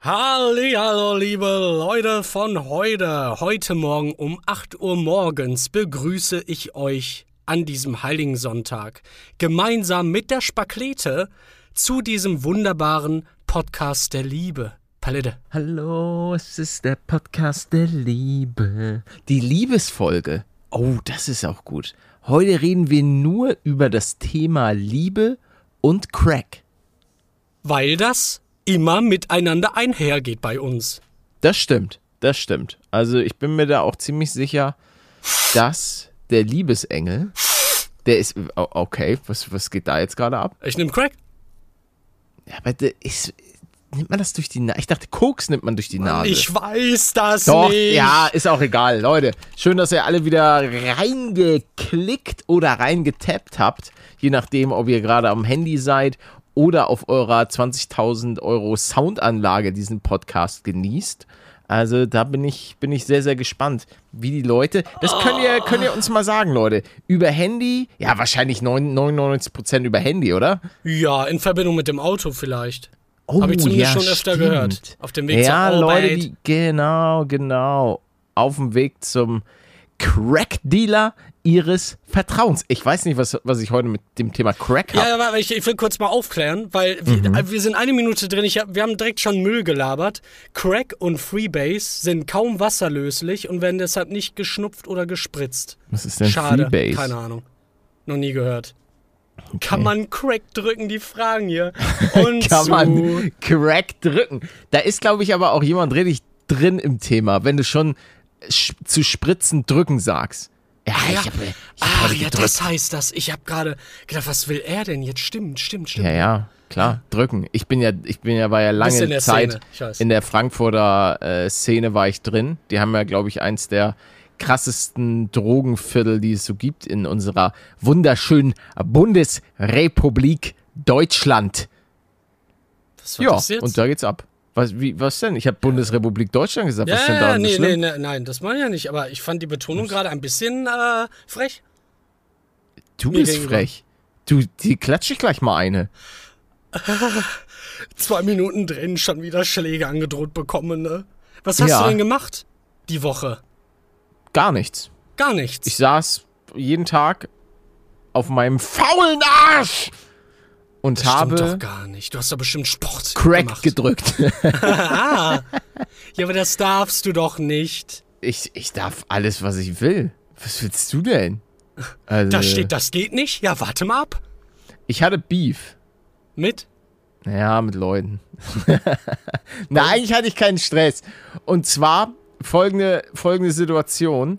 Hallo, liebe Leute von heute. Heute Morgen um 8 Uhr morgens begrüße ich euch an diesem heiligen Sonntag gemeinsam mit der Spaklete zu diesem wunderbaren Podcast der Liebe. Palette. Hallo, es ist der Podcast der Liebe. Die Liebesfolge. Oh, das ist auch gut. Heute reden wir nur über das Thema Liebe und Crack. Weil das immer miteinander einhergeht bei uns. Das stimmt, das stimmt. Also ich bin mir da auch ziemlich sicher, dass der Liebesengel, der ist, okay, was, was geht da jetzt gerade ab? Ich nehme Crack. Ja, aber der ist, nimmt man das durch die Nase? Ich dachte, Koks nimmt man durch die Nase. Ich weiß das Doch, nicht. ja, ist auch egal. Leute, schön, dass ihr alle wieder reingeklickt oder reingetappt habt. Je nachdem, ob ihr gerade am Handy seid oder auf eurer 20.000 Euro Soundanlage diesen Podcast genießt. Also da bin ich, bin ich sehr, sehr gespannt, wie die Leute, das könnt ihr, könnt ihr uns mal sagen, Leute. Über Handy, ja, wahrscheinlich 99% über Handy, oder? Ja, in Verbindung mit dem Auto vielleicht. Oh, Hab ich zumindest schon öfter gehört. Auf dem Weg ja, zur Arbeit. Leute, die, genau, genau. Auf dem Weg zum Crack-Dealer ihres Vertrauens. Ich weiß nicht, was, was ich heute mit dem Thema Crack habe. Ja, aber ich, ich will kurz mal aufklären, weil wir, Mhm. wir sind eine Minute drin. Ich wir haben direkt schon Müll gelabert. Crack und Freebase sind kaum wasserlöslich und werden deshalb nicht geschnupft oder gespritzt. was ist denn Schade. Freebase? Keine Ahnung. Noch nie gehört. Kann man Crack drücken? Die fragen hier. Und Kann man Crack drücken. Da ist, glaube ich, aber auch jemand richtig drin im Thema, wenn du schon sch zu spritzen drücken sagst. Ja, Ah, ja. ich habe ich hab Ach heute ja, gedrückt. das heißt das. Ich habe gerade gedacht, was will er denn jetzt? Stimmt, stimmt, stimmt. Ja, ja, klar, drücken. Ich bin ja, ich bin ja, war ja lange in Zeit in der Frankfurter äh, Szene war ich drin. Die haben ja, glaube ich, eins der krassesten Drogenviertel, die es so gibt in unserer wunderschönen Bundesrepublik Deutschland. Ja, das jetzt? und da geht's ab. Was, wie, was denn? Ich habe Bundesrepublik Deutschland gesagt. was ist denn Ja, daran so nee, nee, nee, nein, das meine ich ja nicht. Aber ich fand die Betonung gerade ein bisschen äh, frech. Du mir bist gegenüber. frech. Du, die klatsche ich gleich mal eine. Zwei Minuten drin, schon wieder Schläge angedroht bekommen, ne? Was hast Ja. du denn gemacht die Woche? Gar nichts. Gar nichts. Ich saß jeden Tag auf meinem faulen Arsch und Stimmt habe doch gar nicht. Du hast doch bestimmt Sport Crack gemacht. gedrückt. ah. Ja, aber das darfst du doch nicht. Ich, ich darf alles, was ich will. Was willst du denn? Also, Da steht, das geht nicht. Ja, warte mal ab. Ich hatte Beef. Mit? Ja, mit Leuten. Nein, eigentlich hatte ich keinen Stress. Und zwar folgende, folgende Situation.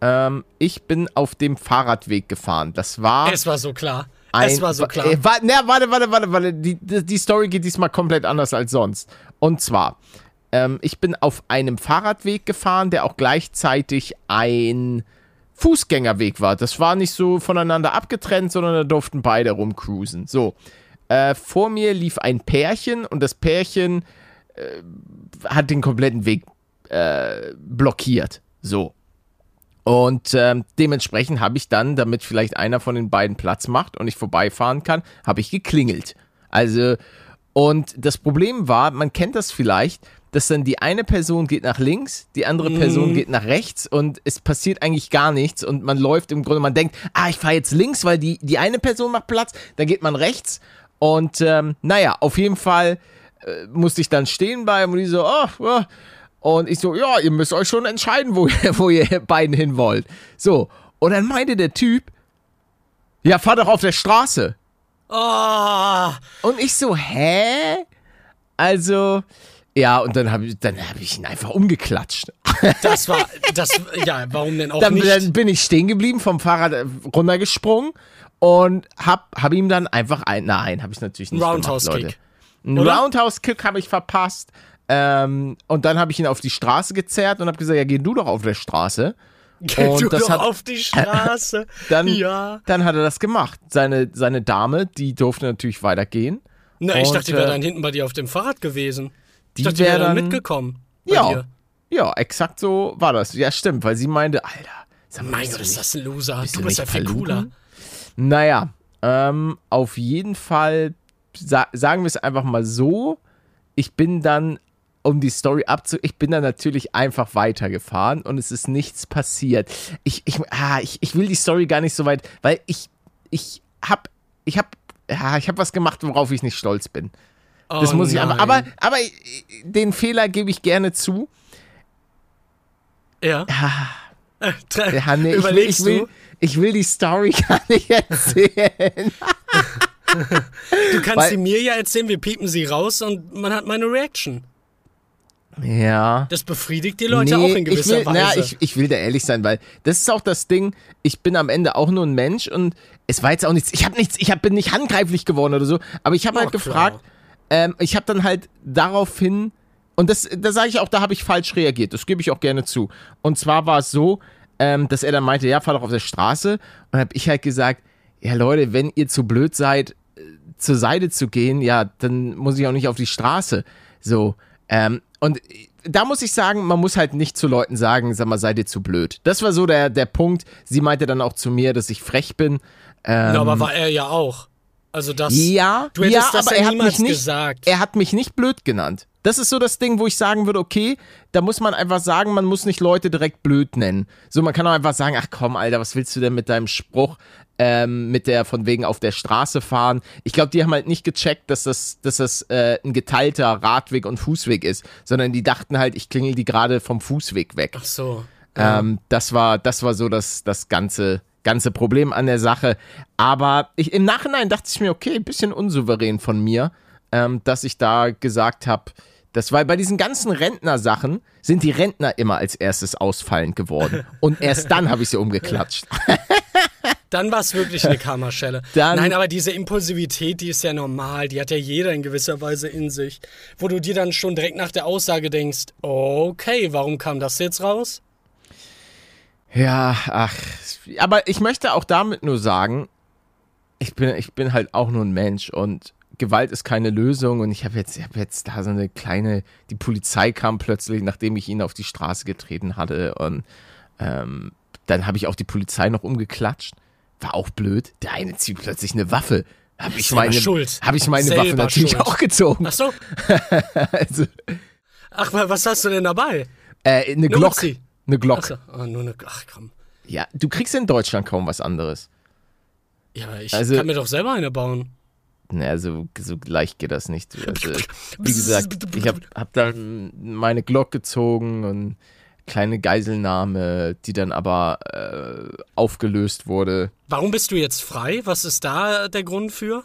Ähm, ich bin auf dem Fahrradweg gefahren. Das war. Es war so klar. Ein, es war so klar. Äh, wa- na, warte, warte, warte, warte. Die, die die Story geht diesmal komplett anders als sonst. Und zwar, ähm, ich bin auf einem Fahrradweg gefahren, der auch gleichzeitig ein Fußgängerweg war. Das war nicht so voneinander abgetrennt, sondern da durften beide rumcruisen. So. Äh, vor mir lief ein Pärchen und das Pärchen äh, hat den kompletten Weg äh, blockiert. So. Und ähm, dementsprechend habe ich dann, damit vielleicht einer von den beiden Platz macht und ich vorbeifahren kann, habe ich geklingelt. Also, und das Problem war, man kennt das vielleicht, dass dann die eine Person geht nach links, die andere Person geht nach rechts und es passiert eigentlich gar nichts und man läuft im Grunde, man denkt, ah, ich fahre jetzt links, weil die, die eine Person macht Platz, dann geht man rechts und ähm, naja, auf jeden Fall äh, musste ich dann stehen bleiben und die so, oh, oh. Und ich so, ja, ihr müsst euch schon entscheiden, wo ihr, wo ihr beiden hin wollt. So, und dann meinte der Typ, ja, fahr doch auf der Straße. Ah, Und ich so, hä? Also, ja, und dann habe ich, dann hab ich ihn einfach umgeklatscht. das war, das, ja, warum denn auch Dann, nicht? dann bin ich stehen geblieben, vom Fahrrad äh, runtergesprungen und hab, hab ihm dann einfach ein, nein, habe ich natürlich nicht Roundhouse gemacht, Leute. Kick. Ein Oder? Roundhouse-Kick habe ich verpasst. Ähm, und dann habe ich ihn auf die Straße gezerrt und habe gesagt, ja, geh du doch auf der Straße. Geh und du das doch hat- auf die Straße. Dann, ja. dann hat er das gemacht. Seine, seine Dame, die durfte natürlich weitergehen. Na, ich Und, dachte, die wäre äh, dann hinten bei dir auf dem Fahrrad gewesen. Die ich dachte, die wär wäre dann dann- mitgekommen. Ja, Dir. ja, exakt so war das. Ja, stimmt, weil sie meinte, Alter, sag mal, Mein Gott, ist das ein Loser. bist Du bist ja viel cooler. Naja, ähm, auf jeden Fall sa sagen wir es einfach mal so. Ich bin dann um die Story abzu. Ich bin dann natürlich einfach weitergefahren und es ist nichts passiert. Ich, ich, ah, ich, ich will die Story gar nicht so weit, weil ich, ich hab, ich hab, ja, ich hab was gemacht, worauf ich nicht stolz bin. Das Oh muss ich einfach. Aber, aber den Fehler gebe ich gerne zu. Ja. Äh, tre- Ja, nee, ich, will, Überlegst ich, will, du? ich will die Story gar nicht erzählen. Du kannst Weil- sie mir ja erzählen, wir piepen sie raus und man hat meine Reaction. Ja. Das befriedigt die Leute auch in gewisser ich will, Weise. Na, ich, ich will da ehrlich sein, weil das ist auch das Ding, ich bin am Ende auch nur ein Mensch und es war jetzt auch nichts, ich habe nichts, ich hab, bin nicht handgreiflich geworden oder so, aber ich habe halt gefragt, ähm, ich habe dann halt daraufhin, und das, da sage ich auch, da habe ich falsch reagiert, das gebe ich auch gerne zu. Und zwar war es so, ähm, dass er dann meinte, ja, fahr doch auf der Straße. Und dann habe ich halt gesagt, ja Leute, wenn ihr zu blöd seid, äh, zur Seite zu gehen, ja, dann muss ich auch nicht auf die Straße. So, ähm, und da muss ich sagen, man muss halt nicht zu Leuten sagen, sag mal, seid ihr zu blöd. Das war so der, der Punkt. Sie meinte dann auch zu mir, dass ich frech bin. Ähm, Ja, aber war er ja auch. Also das. ja, du hättest ja, das aber ja er hat mich nicht, gesagt. er hat mich nicht blöd genannt. Das ist so das Ding, wo ich sagen würde, okay, da muss man einfach sagen, man muss nicht Leute direkt blöd nennen. So, man kann auch einfach sagen, ach komm, Alter, was willst du denn mit deinem Spruch, ähm, mit der von wegen auf der Straße fahren? Ich glaube, die haben halt nicht gecheckt, dass das, dass das äh, ein geteilter Radweg und Fußweg ist, sondern die dachten halt, ich klingel die gerade vom Fußweg weg. Ach so. Ähm, das war, das war so das, das ganze, ganze Problem an der Sache. Aber ich, im Nachhinein dachte ich mir, okay, ein bisschen unsouverän von mir, ähm, dass ich da gesagt habe, das war bei diesen ganzen Rentner-Sachen sind die Rentner immer als erstes ausfallend geworden. Und erst dann habe ich sie umgeklatscht. Dann war es wirklich eine Kammerschelle. Dann- Nein, aber diese Impulsivität, die ist ja normal. Die hat ja jeder in gewisser Weise in sich. Wo du dir dann schon direkt nach der Aussage denkst, okay, warum kam das jetzt raus? Ja, ach. Aber ich möchte auch damit nur sagen, ich bin, ich bin halt auch nur ein Mensch und Gewalt ist keine Lösung und ich habe jetzt, ich hab jetzt da so eine kleine, die Polizei kam plötzlich, nachdem ich ihn auf die Straße getreten hatte und ähm, dann habe ich auch die Polizei noch umgeklatscht. War auch blöd. Der eine zieht plötzlich eine Waffe. Habe ich meine, schuld. Hab ich meine Selber Waffe natürlich schuld. auch gezogen. Ach so. Also, Ach, wa- was hast du denn dabei? äh, eine Eine Glock. Uzi. Eine Glock. Ach so. Oh, nur eine. Ach komm. Ja, du kriegst in Deutschland kaum was anderes. Ja, aber ich Also- kann mir doch selber eine bauen. Naja, so, so leicht geht das nicht. Also, wie gesagt, ich habe hab dann meine Glock gezogen und kleine Geiselnahme, die dann aber äh, aufgelöst wurde. Warum bist du jetzt frei? Was ist da der Grund für?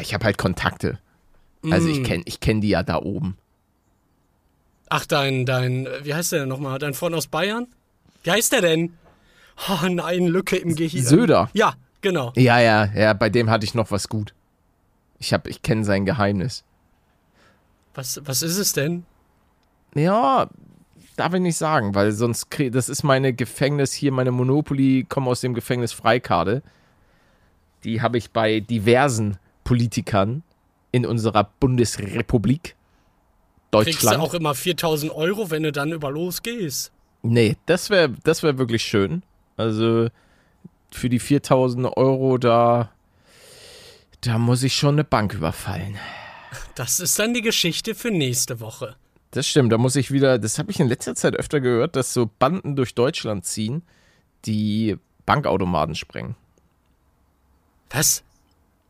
Ich habe halt Kontakte. Also Mm. ich kenne ich kenn die ja da oben. Ach, dein, dein, wie heißt der denn nochmal? Dein Freund aus Bayern? Wie heißt der denn? Oh nein, Lücke im Gehirn. Söder. Ja, genau. Ja, ja, ja, bei dem hatte ich noch was gut. Ich hab, ich kenne sein Geheimnis. Was, was ist es denn? Ja, darf ich nicht sagen, weil sonst krieg, das ist meine Gefängnis hier, meine Monopoly, komme aus dem Gefängnis Freikarte. Die habe ich bei diversen Politikern in unserer Bundesrepublik Kriegst du Deutschland. auch immer 4000 Euro, wenn du dann über losgehst? Nee, das wäre das wär wirklich schön. Also für die 4000 Euro da, da muss ich schon eine Bank überfallen. Das ist dann die Geschichte für nächste Woche. Das stimmt, da muss ich wieder, das habe ich in letzter Zeit öfter gehört, dass so Banden durch Deutschland ziehen, die Bankautomaten sprengen. Was?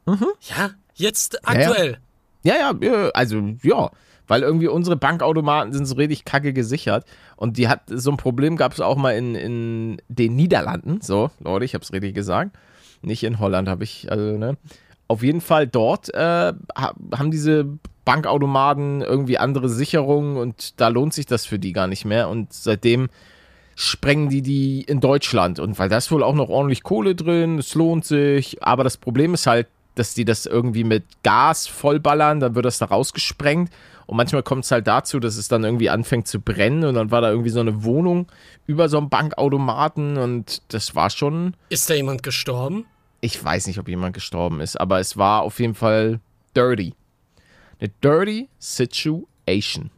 Mhm. Ja, jetzt aktuell. Ja, ja, ja, also ja, weil irgendwie unsere Bankautomaten sind so richtig kacke gesichert und die hat so ein Problem gab es auch mal in, in den Niederlanden, so, Leute, ich hab's richtig gesagt, nicht in Holland habe ich, also, ne, auf jeden Fall dort äh, ha- haben diese Bankautomaten irgendwie andere Sicherungen und da lohnt sich das für die gar nicht mehr und seitdem sprengen die die in Deutschland und weil da ist wohl auch noch ordentlich Kohle drin, es lohnt sich, aber das Problem ist halt, dass die das irgendwie mit Gas vollballern, dann wird das da rausgesprengt und manchmal kommt es halt dazu, dass es dann irgendwie anfängt zu brennen und dann war da irgendwie so eine Wohnung über so einem Bankautomaten und das war schon, Ist da jemand gestorben? ich weiß nicht, ob jemand gestorben ist, aber es war auf jeden Fall dirty. Eine dirty situation.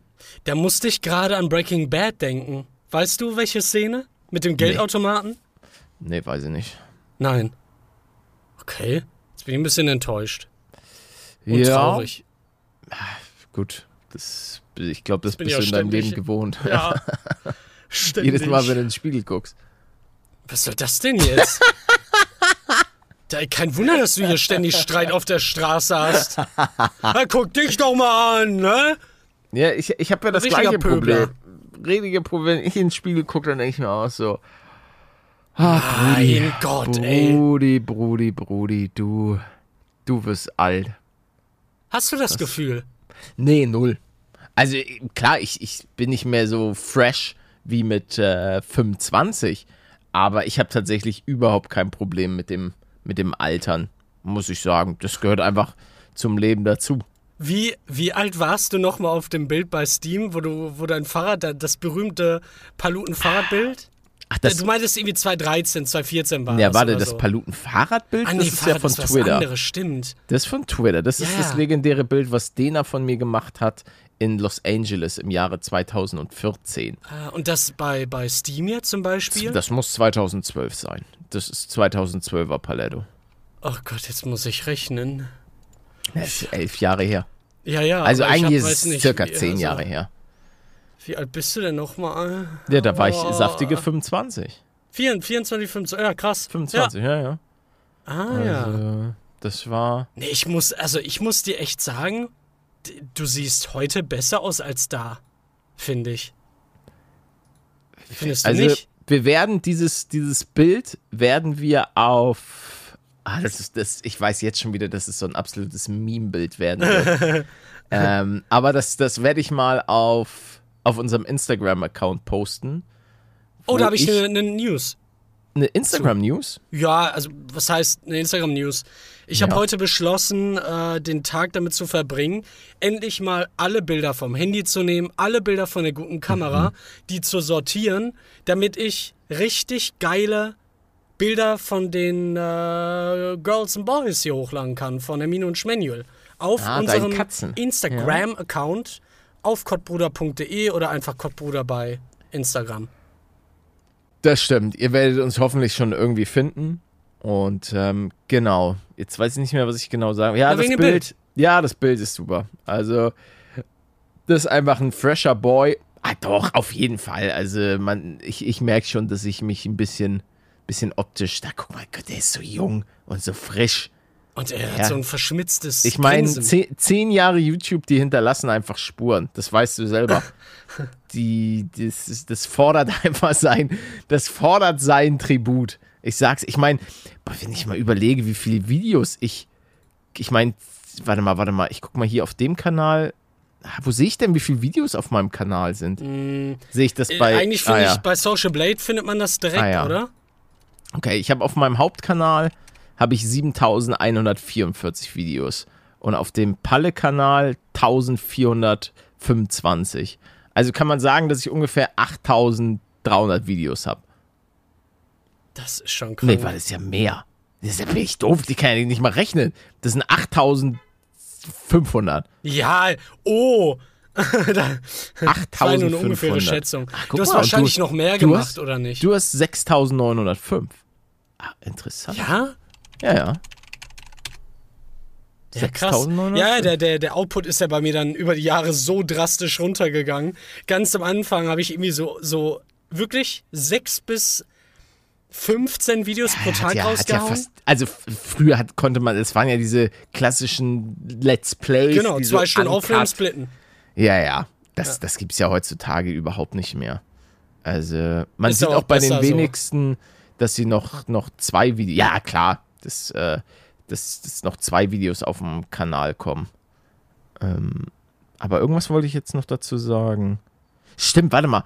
Da musste ich gerade an Breaking Bad denken. Weißt du, welche Szene? Mit dem Geldautomaten? Nee, weiß ich nicht. Nein. Okay. Jetzt bin ich ein bisschen enttäuscht. Und ja, traurig. gut. Das, ich glaube, das, bin bist du in deinem Leben gewohnt. Ja. Jedes Mal, wenn du in den Spiegel guckst. Was soll das denn jetzt? Da, kein Wunder, dass du hier ständig Streit auf der Straße hast. Na, guck dich doch mal an, ne? Ja, ich, ich habe ja das Richtiger gleiche Pöbler. Problem. Richtige Problem. Wenn ich in den Spiegel gucke, dann denke ich mir auch so. Ach, Brudi, Mein Gott, ey. Brudi, Brudi, Brudi, du, du wirst alt. Hast du das Gefühl? Nee, null. Also klar, ich, ich bin nicht mehr so fresh wie mit äh, 25, aber ich habe tatsächlich überhaupt kein Problem mit dem, mit dem Altern, muss ich sagen. Das gehört einfach zum Leben dazu. Wie, wie alt warst du nochmal auf dem Bild bei Steam, wo du, wo dein Fahrrad, da- das berühmte Paluten-Fahrradbild? Ach, das, du meintest irgendwie 2013, 2014 war ja, das. warte, oder das so. Paluten-Fahrradbild, Ah, nee, das ist ja Fahrrad von ist Twitter. anderes, stimmt. Das ist von Twitter. Das ist Ja, das ja. legendäre Bild, was Dena von mir gemacht hat in Los Angeles im Jahre 2014. Ah, Und das bei, bei Steam jetzt zum Beispiel? Das muss 2012 sein. Das ist 2012er Paletto. oh Gott, jetzt muss ich rechnen. Das ist elf Jahre her. Ja, ja. Also eigentlich hab- ist es nicht, circa zehn also, Jahre her. Wie alt bist du denn nochmal? Ja, da war ich Oh. saftige 25. 24, 25, ja krass. 25, ja, ja. Ja. Ah ja. Also, das war. Nee, ich muss, also ich muss dir echt sagen, du siehst heute besser aus als da, finde ich. Findest du Also, nicht? wir werden dieses, dieses Bild werden wir auf. Ah, das ist das. Ich weiß jetzt schon wieder, dass es so ein absolutes Meme-Bild werden wird. ähm, aber das, das werde ich mal auf, auf unserem Instagram-Account posten. Oh, da habe ich ich- eine ne News. Eine Instagram-News? Ja, also was heißt eine Instagram-News? Ich habe Ja. heute beschlossen, äh, den Tag damit zu verbringen, endlich mal alle Bilder vom Handy zu nehmen, alle Bilder von der guten Kamera, die zu sortieren, damit ich richtig geile Bilder von den äh, Girls and Boys hier hochladen kann, von Hermine und Schmanuel. Auf Ah, unserem. Instagram-Account auf kottbruder.de oder einfach kottbruder bei Instagram. Das stimmt. Ihr werdet uns hoffentlich schon irgendwie finden. Und ähm, genau. Jetzt weiß ich nicht mehr, was ich genau sagen. Ja, Na, das Bild, Bild. Ja, das Bild ist super. Also, das ist einfach ein fresher Boy. Ah, doch, auf jeden Fall. Also, man, ich, ich merke schon, dass ich mich ein bisschen, bisschen optisch. Da guck mal, Gott, der ist so jung und so frisch. Und er Ja. hat so ein verschmitztes Ich meine, zehn, zehn Jahre YouTube, die hinterlassen einfach Spuren. Das weißt du selber. Die, das, das fordert einfach sein, das fordert sein Tribut. Ich sag's, ich meine, wenn ich mal überlege, wie viele Videos ich, ich meine, warte mal, warte mal, ich guck mal hier auf dem Kanal. Ah, Wo sehe ich denn, wie viele Videos auf meinem Kanal sind? Sehe ich das Äh, bei. Eigentlich finde ah, ja. ich, bei Social Blade findet man das direkt, Ah, ja. oder? Okay, ich habe auf meinem Hauptkanal habe ich 7144 Videos und auf dem Palle-Kanal 1425. Also kann man sagen, dass ich ungefähr 8300 Videos habe. Das ist schon krank. Nee, weil das ist ja mehr. Das ist ja wirklich doof, die kann ja nicht mal rechnen. Das sind 8500. Ja, oh. da, das war nur eine ungefähre 8500. Schätzung. Ach, du hast mal, wahrscheinlich du- noch mehr gemacht, hast- oder nicht? Du hast 6905. Ah, interessant. ja? ja. ja. Ja, krass. 6905. Ja, ja, der, der, der Output ist ja bei mir dann über die Jahre so drastisch runtergegangen. Ganz am Anfang habe ich irgendwie so, so wirklich sechs bis 15 Videos pro Tag ja, hat ja rausgehauen. fast, also früher hat, konnte man, es waren ja diese klassischen Let's Plays. genau, zwei so Stunden aufnehmen, splitten. Ja, ja. Das, das gibt es ja heutzutage überhaupt nicht mehr. Also, man Ist sieht ja auch auch bei den besser so. wenigsten, dass sie noch, noch zwei Videos. Ja, klar, dass, äh, dass, dass noch zwei Videos auf dem Kanal kommen. Ähm, aber irgendwas wollte ich jetzt noch dazu sagen. Stimmt, warte mal.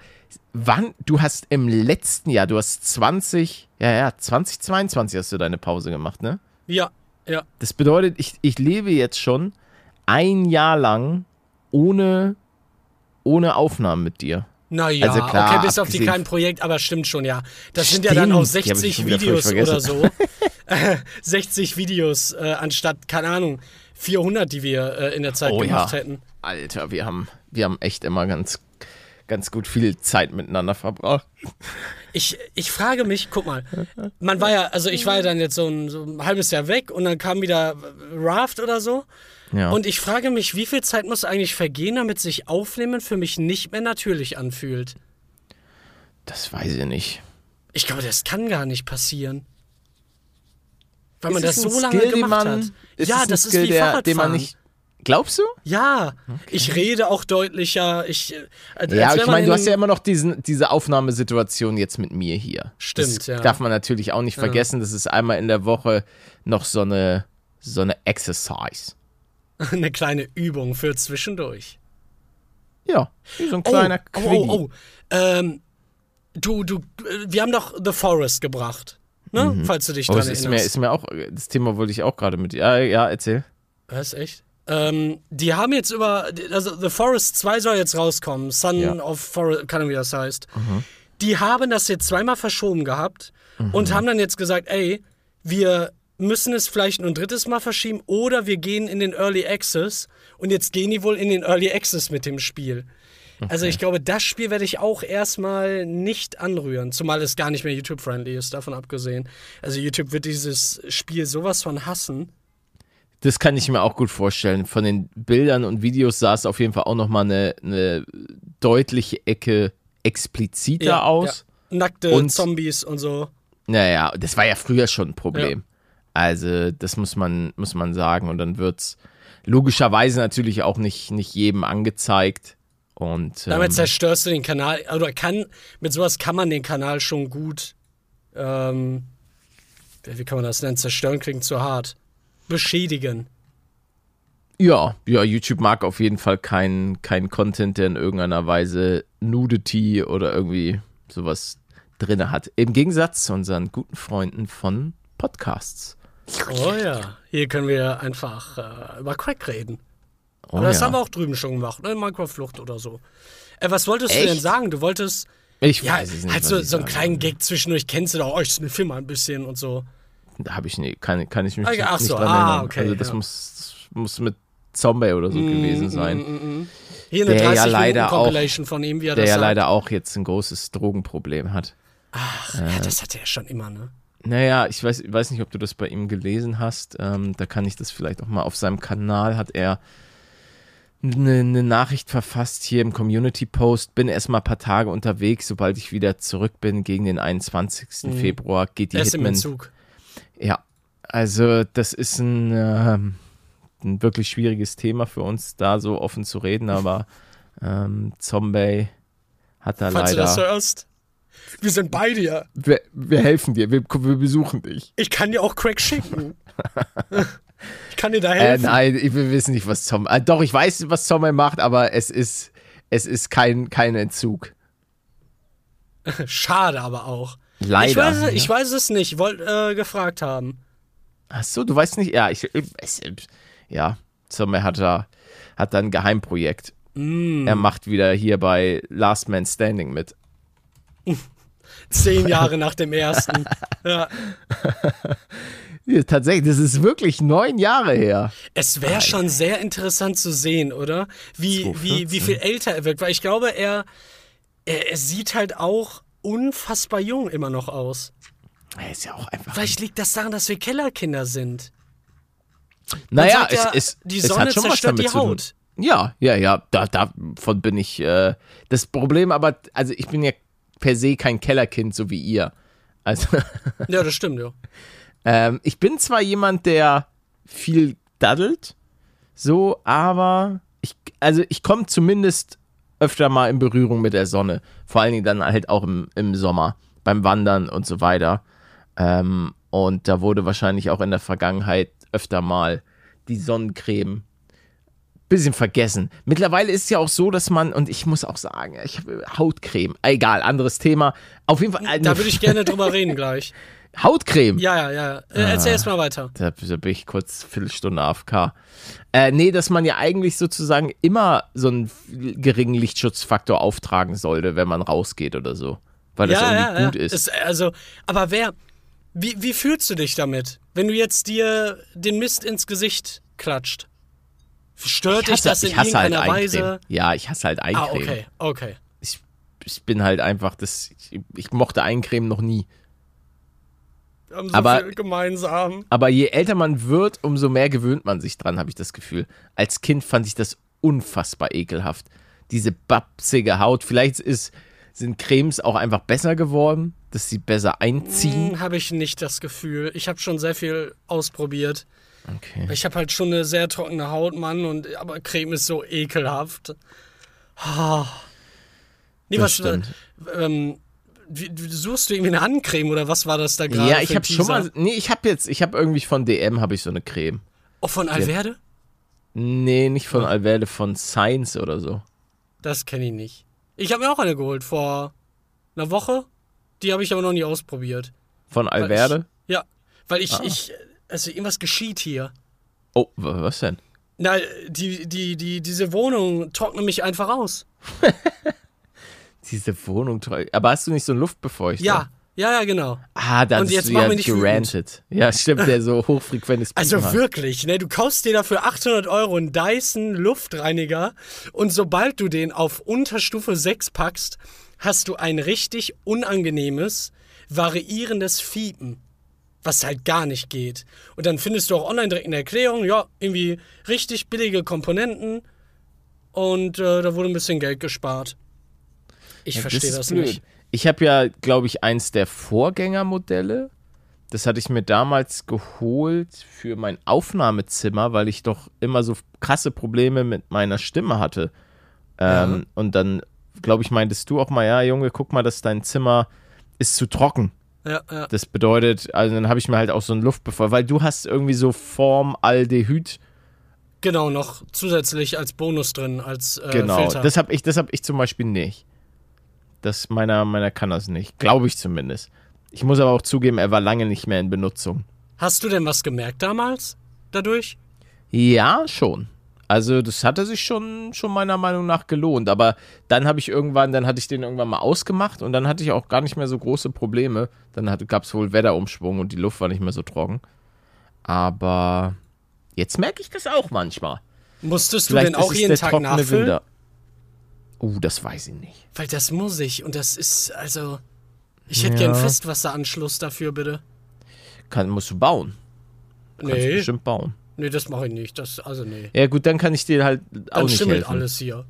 Wann, du hast im letzten Jahr, du hast 20, ja, ja, 2022 hast du deine Pause gemacht, ne? Ja, ja. Das bedeutet, ich, ich lebe jetzt schon ein Jahr lang ohne, ohne Aufnahmen mit dir. Naja, Also klar, okay, bis auf die kleinen Projekte, aber stimmt schon, ja. Das sind ja dann auch Stimmt, die hab ich 60 schon wieder Videos oder so. Äh, 60 Videos äh, anstatt, keine Ahnung, 400, die wir äh, in der Zeit Oh gemacht ja. hätten. Alter, wir haben, wir haben echt immer ganz, ganz gut viel Zeit miteinander verbracht. Ich, ich frage mich, guck mal, man war ja, also ich war ja dann jetzt so ein, so ein halbes Jahr weg und dann kam wieder Raft oder so. Ja. Und ich frage mich, wie viel Zeit muss eigentlich vergehen, damit sich Aufnehmen für mich nicht mehr natürlich anfühlt? Das weiß ich nicht. Ich glaube, das kann gar nicht passieren. Weil man Ist das es so lange Skill, den gemacht man, hat. Ist ja, das Skill, ist wie der, Fahrradfahren. den man nicht. Glaubst du? ja, ich rede auch deutlicher. Ich, äh, Ja, ich meine, du hast ja immer noch diesen, diese Aufnahmesituation jetzt mit mir hier. Stimmt, das ja. Darf man natürlich auch nicht vergessen. Das ist einmal in der Woche noch so eine, so eine Exercise. eine kleine Übung für zwischendurch. Ja, wie so ein kleiner oh, Quickie. oh, oh, ähm, du, du, äh, wir haben doch The Forest gebracht, ne? Falls du dich Oh, dran es ist mir, erinnerst. ist mir auch, das Thema wollte ich auch gerade mit. Ja, ja, erzähl. Was, echt? Ähm, die haben jetzt über, also The Forest 2 soll jetzt rauskommen, Son Ja. Mhm. of Forest, keine Ahnung, wie das heißt. Die haben das jetzt zweimal verschoben gehabt und Mhm. haben dann jetzt gesagt, ey, wir müssen es vielleicht ein drittes Mal verschieben oder wir gehen in den Early Access und jetzt gehen die wohl in den Early Access mit dem Spiel. Also ich glaube, das Spiel werde ich auch erstmal nicht anrühren, zumal es gar nicht mehr YouTube-friendly ist, davon abgesehen. Also YouTube wird dieses Spiel sowas von hassen. Das kann ich mir auch gut vorstellen. Von den Bildern und Videos sah es auf jeden Fall auch nochmal eine, eine deutliche Ecke expliziter aus. Ja. Nackte Und- Zombies und so. Naja, das war ja früher schon ein Problem. Also, das muss man, muss man sagen. Und dann wird's logischerweise natürlich auch nicht, nicht jedem angezeigt. Und Damit ähm, zerstörst du den Kanal. Oder kann, mit sowas kann man den Kanal schon gut. Ähm, wie kann man das nennen? Zerstören klingt zu hart. Beschädigen. ja, ja, YouTube mag auf jeden Fall keinen kein Content, der in irgendeiner Weise Nudity oder irgendwie sowas drinne hat. Im Gegensatz zu unseren guten Freunden von Podcasts. Oh ja. Hier können wir einfach äh, über Crack reden. Oh, Aber das ja. haben wir auch drüben schon gemacht, ne? Minecraft-Flucht oder so. Äh, was wolltest du Echt? denn sagen? Du wolltest. ich Ja, weiß es nicht. halt so, so einen kleinen. Gag zwischendurch kennst du doch. Oh, ich sniff mal ein bisschen und so. Da habe ich nie, kann, kann ich mich Ah, nicht, so, dran ah, erinnern. okay, also das ja. muss, muss mit Zombie oder so gewesen sein. Hier eine Der ja 30 leider auch- von ihm, wie er Der ja sagt. leider auch jetzt ein großes Drogenproblem hat. Ach, ja, das hat er schon immer, ne? Naja, ich weiß, weiß nicht, ob du das bei ihm gelesen hast. Ähm, da kann ich das vielleicht auch mal auf seinem Kanal hat er eine, eine Nachricht verfasst hier im Community Post. Bin erstmal ein paar Tage unterwegs. Sobald ich wieder zurück bin gegen den 21. Februar geht die Hitman. Ja, also das ist ein, ähm, ein wirklich schwieriges Thema für uns, da so offen zu reden, aber ähm, Zombie hat da Falls du das leider. hörst. Wir sind bei dir. Wir, wir helfen dir, wir, wir besuchen dich. Ich kann dir auch Crack schicken. ich kann dir da Äh, helfen. nein, ich- wir wissen nicht, was Zombie. Äh, doch, ich weiß, was Zombie macht, aber es ist, es ist kein, kein Entzug. Schade aber auch. Leider. ich, weiß, ja. ich weiß es nicht. Wollte äh, gefragt haben. Ach so, du weißt nicht, ja, ich, es, ja, Zombie hat da, hat da ein Geheimprojekt. Mm. Er macht wieder hier bei Last Man Standing mit. Zehn Jahre nach dem ersten. Ja. Tatsächlich, das ist wirklich neun Jahre her. Es wäre schon sehr interessant zu sehen, oder? Wie, wie, 2014. wie viel älter er wirkt. Weil ich glaube, er, er, er sieht halt auch unfassbar jung immer noch aus. Er ist ja auch einfach. Vielleicht liegt das daran, dass wir Kellerkinder sind. naja, es, ja, es, die es Sonne hat schon was damit zu tun. Ja, ja, ja, da, davon bin ich. Äh, das Problem aber, also ich bin ja per se kein Kellerkind, so wie ihr. Also, Ja, das stimmt, ja. ähm, ich bin zwar jemand, der viel daddelt, so, aber ich, also ich komme zumindest öfter mal in Berührung mit der Sonne. Vor allen Dingen dann halt auch im, im Sommer, beim Wandern und so weiter. Ähm, und da wurde wahrscheinlich auch in der Vergangenheit öfter mal die Sonnencreme bisschen vergessen. Mittlerweile ist es ja auch so, dass man, und ich muss auch sagen, ich habe Hautcreme, egal, anderes Thema. Auf jeden Fall. Da würde ich gerne drüber reden gleich. Hautcreme. Ja, ja, ja. Äh, Ah. erzähl erst mal weiter. Da, da bin ich kurz Viertelstunde AFK. Äh, nee, dass man ja eigentlich sozusagen immer so einen geringen Lichtschutzfaktor auftragen sollte, wenn man rausgeht oder so. Weil das irgendwie gut ist. Es, also, aber wer, wie, wie fühlst du dich damit, wenn du jetzt dir den Mist ins Gesicht klatscht? Stört ich dich das in ich hasse halt irgendeiner Eincreme. Weise? Ja, ich hasse halt Ah, Eincreme. okay, okay. ich, ich bin halt einfach, das, ich, ich mochte Eincreme noch nie. Haben so Aber- viel gemeinsam. Aber je älter man wird, umso mehr gewöhnt man sich dran, habe ich das Gefühl. Als Kind fand ich das unfassbar ekelhaft. Diese babsige Haut. Vielleicht ist, sind Cremes auch einfach besser geworden, dass sie besser einziehen. Hm, habe ich nicht das Gefühl. Ich habe schon sehr viel ausprobiert. Okay. Ich habe halt schon eine sehr trockene Haut, Mann, und aber Creme ist so ekelhaft. Ah. Nee, Das was stimmt. ähm, suchst du irgendwie eine Handcreme oder was war das da gerade? Ja, ich habe schon mal. Nee, ich habe jetzt. Ich habe irgendwie von DM habe ich so eine Creme. Oh, von Alverde? Nee, nicht von Alverde, von Science oder so. Das kenne ich nicht. Ich habe mir auch eine geholt vor einer Woche. Die habe ich aber noch nie ausprobiert. Von Alverde? Ich, ja, weil ich, Ah. ich, also irgendwas geschieht hier. Oh, wa- was denn? Na, die, die, die, diese Wohnung trocknet mich einfach aus. Diese Wohnung toll. Aber hast du nicht so einen Luftbefeuchter? Ja, ja, ja, genau. Ah, da Und hast jetzt du ja gerantet. Ja, stimmt, der so hochfrequentes Also Piepen hat. wirklich, ne? Du kaufst dir dafür 800 Euro einen Dyson Luftreiniger und sobald du den auf Unterstufe 6 packst, hast du ein richtig unangenehmes, variierendes Fiepen. Was halt gar nicht geht. Und dann findest du auch online direkt eine Erklärung, ja, irgendwie richtig billige Komponenten und äh, da wurde ein bisschen Geld gespart. Ich Ja, verstehe das, blöd. nicht. Ich habe ja, glaube ich, eins der Vorgängermodelle. Das hatte ich mir damals geholt für mein Aufnahmezimmer, weil ich doch immer so krasse Probleme mit meiner Stimme hatte. Ähm, Und dann, glaube ich, meintest du auch mal, ja, Junge, guck mal, dass dein Zimmer ist zu trocken. Ja, ja. Das bedeutet, also dann habe ich mir halt auch so einen Luftbefeuchter, weil du hast irgendwie so Formaldehyd. Genau, noch zusätzlich als Bonus drin, als äh, Genau, Filter. das habe ich, das hab ich zum Beispiel nicht. Das meiner, meiner kann das nicht. Glaube ich zumindest. Ich muss aber auch zugeben, er war lange nicht mehr in Benutzung. Hast du denn was gemerkt damals dadurch? Ja, schon. Also das hatte sich schon, schon meiner Meinung nach gelohnt. Aber dann habe ich irgendwann, dann hatte ich den irgendwann mal ausgemacht und dann hatte ich auch gar nicht mehr so große Probleme. Dann gab es wohl Wetterumschwung und die Luft war nicht mehr so trocken. Aber jetzt merke ich das auch manchmal. Musstest du Vielleicht denn auch jeden Tag nachfüllen? Winter. Uh, das weiß ich nicht. Weil das muss ich und das ist, also, ich hätte Ja. gern Festwasseranschluss dafür, bitte. Kann, musst du bauen. Kannst du Nee, bestimmt bauen. nee, das mache ich nicht. Das, also nee. Ja gut, dann kann ich dir halt auch Dann nicht schimmelt helfen. alles hier.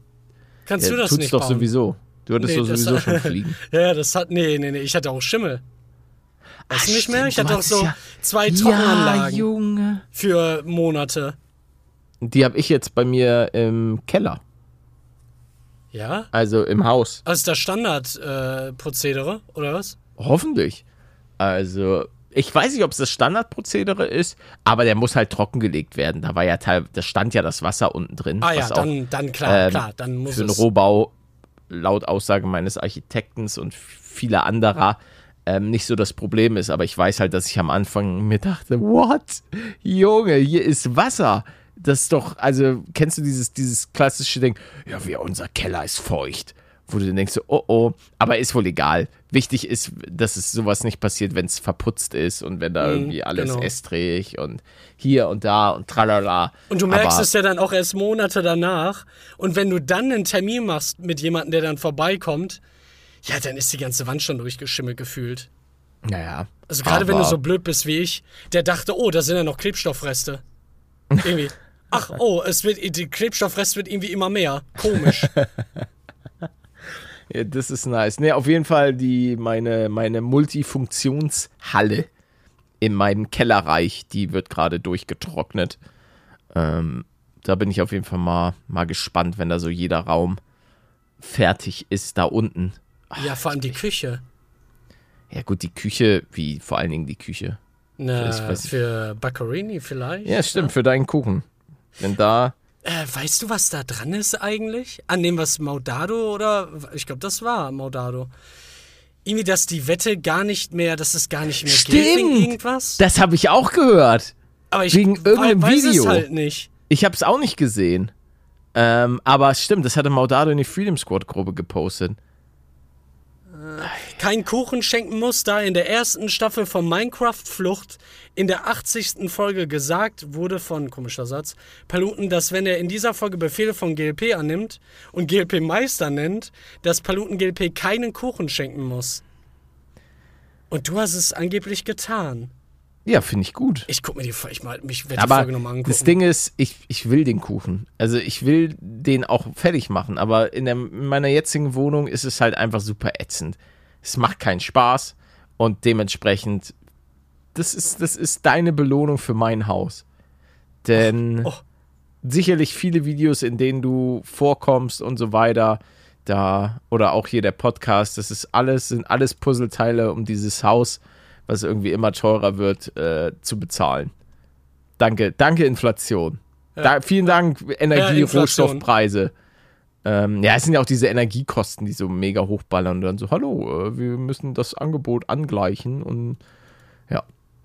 Kannst Ja, du das tut's nicht doch bauen? sowieso. Du hattest Nee, doch sowieso schon fliegen. Ja, das hat, nee, nee, nee, ich hatte auch Schimmel. Weißt du nicht mehr? stimmt, Ich du hatte auch so ja- zwei Ja, Trockenanlagen Junge. für Monate. Die habe ich jetzt bei mir im Keller, Ja? also im Haus. Also ist das Standardprozedere, äh, oder was? Hoffentlich. Also, ich weiß nicht, ob es das Standardprozedere ist, aber der muss halt trockengelegt werden. Da war ja teil, da stand ja das Wasser unten drin. Ah ja, was auch dann, dann klar, ähm, klar, dann muss für einen es. Rohbau laut Aussage meines Architekten und vieler anderer ähm, nicht so das Problem ist. Aber ich weiß halt, dass ich am Anfang mir dachte, what? Junge, hier ist Wasser. Das ist doch, also kennst du dieses, dieses klassische Ding, ja, wie unser Keller ist feucht. Wo du dann denkst, oh oh, aber ist wohl egal. Wichtig ist, dass es sowas nicht passiert, wenn es verputzt ist und wenn da Mhm, irgendwie alles genau. estrig und hier und da und tralala. Und du merkst aber, es ja dann auch erst Monate danach. Und wenn du dann einen Termin machst mit jemandem, der dann vorbeikommt, ja, dann ist die ganze Wand schon durchgeschimmelt gefühlt. Naja. Also gerade wenn du so blöd bist wie ich, der dachte, oh, da sind ja noch Klebstoffreste. Irgendwie. Ach, oh, es wird, die Klebstoffrest wird irgendwie immer mehr. Komisch. Ja, das ist nice. Ne, auf jeden Fall die, meine, meine Multifunktionshalle in meinem Kellerreich, die wird gerade durchgetrocknet. Ähm, da bin ich auf jeden Fall mal, mal gespannt, wenn da so jeder Raum fertig ist da unten. ja, vor allem die Küche. Ja gut, die Küche, wie vor allen Dingen die Küche. Na, für Baccarini vielleicht. Ja, stimmt, für deinen Kuchen. Denn da, Äh, weißt du, was da dran ist eigentlich? An dem, was Maudado oder. Ich glaube, das war Maudado. Irgendwie, dass die Wette gar nicht mehr, dass es gar nicht mehr gilt wegen Stimmt. irgendwas. das habe ich auch gehört. Aber ich wegen irgendeinem weiß Video. es halt nicht. Ich habe es auch nicht gesehen. Ähm, aber stimmt, das hatte Maudado in die Freedom Squad Gruppe gepostet. Kein Kuchen schenken muss, da in der ersten Staffel von Minecraft Flucht in der 80. Folge gesagt wurde von, komischer Satz, Paluten, dass wenn er in dieser Folge Befehle von GLP annimmt und GLP Meister nennt, dass Paluten GLP keinen Kuchen schenken muss. Und du hast es angeblich getan. Ja, finde ich gut. Ich guck mir die, ich mal, mich werde die Folge nochmal angucken. das Ding ist, ich, ich will den Kuchen. Also ich will den auch fertig machen, aber in, der, in meiner jetzigen Wohnung ist es halt einfach super ätzend. Es macht keinen Spaß und dementsprechend, das ist, das ist deine Belohnung für mein Haus. Denn Oh. sicherlich viele Videos, in denen du vorkommst und so weiter, da, oder auch hier der Podcast, das ist alles, sind alles Puzzleteile, um dieses Haus, was irgendwie immer teurer wird, äh, zu bezahlen. Danke, danke Inflation. Da, vielen Dank Energie, Ja. Rohstoffpreise. Ähm, ja, es sind ja auch diese Energiekosten, die so mega hochballern und dann so, hallo, äh, wir müssen das Angebot angleichen und ja,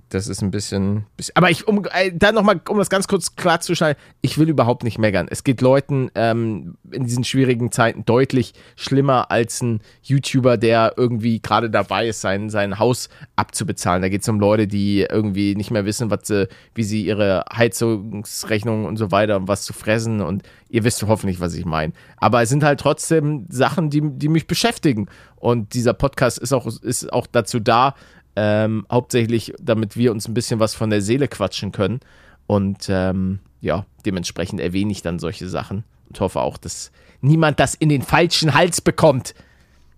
das ist ein bisschen, bisschen aber ich, um äh, dann nochmal, um das ganz kurz klarzuschneiden, ich will überhaupt nicht meckern. Es geht Leuten ähm, in diesen schwierigen Zeiten deutlich schlimmer als ein YouTuber, der irgendwie gerade dabei ist, sein, sein Haus abzubezahlen. Da geht es um Leute, die irgendwie nicht mehr wissen, was sie, wie sie ihre Heizungsrechnung und so weiter und was zu fressen und ihr wisst hoffentlich, was ich meine. Aber es sind halt trotzdem Sachen, die, die mich beschäftigen. Und dieser Podcast ist auch, ist auch dazu da, ähm, hauptsächlich, damit wir uns ein bisschen was von der Seele quatschen können. Und ähm, ja, dementsprechend erwähne ich dann solche Sachen und hoffe auch, dass niemand das in den falschen Hals bekommt.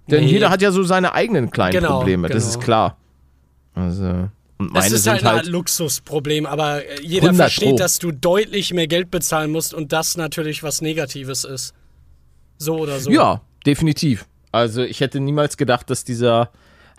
Denn Nee. jeder hat ja so seine eigenen kleinen Genau, Probleme, das genau. ist klar. Also, und meine Das ist sind halt, halt, ein Luxusproblem, aber äh, jeder 100 versteht, Pro. dass du deutlich mehr Geld bezahlen musst und das natürlich was Negatives ist. So oder so. Ja, definitiv. Also ich hätte niemals gedacht, dass dieser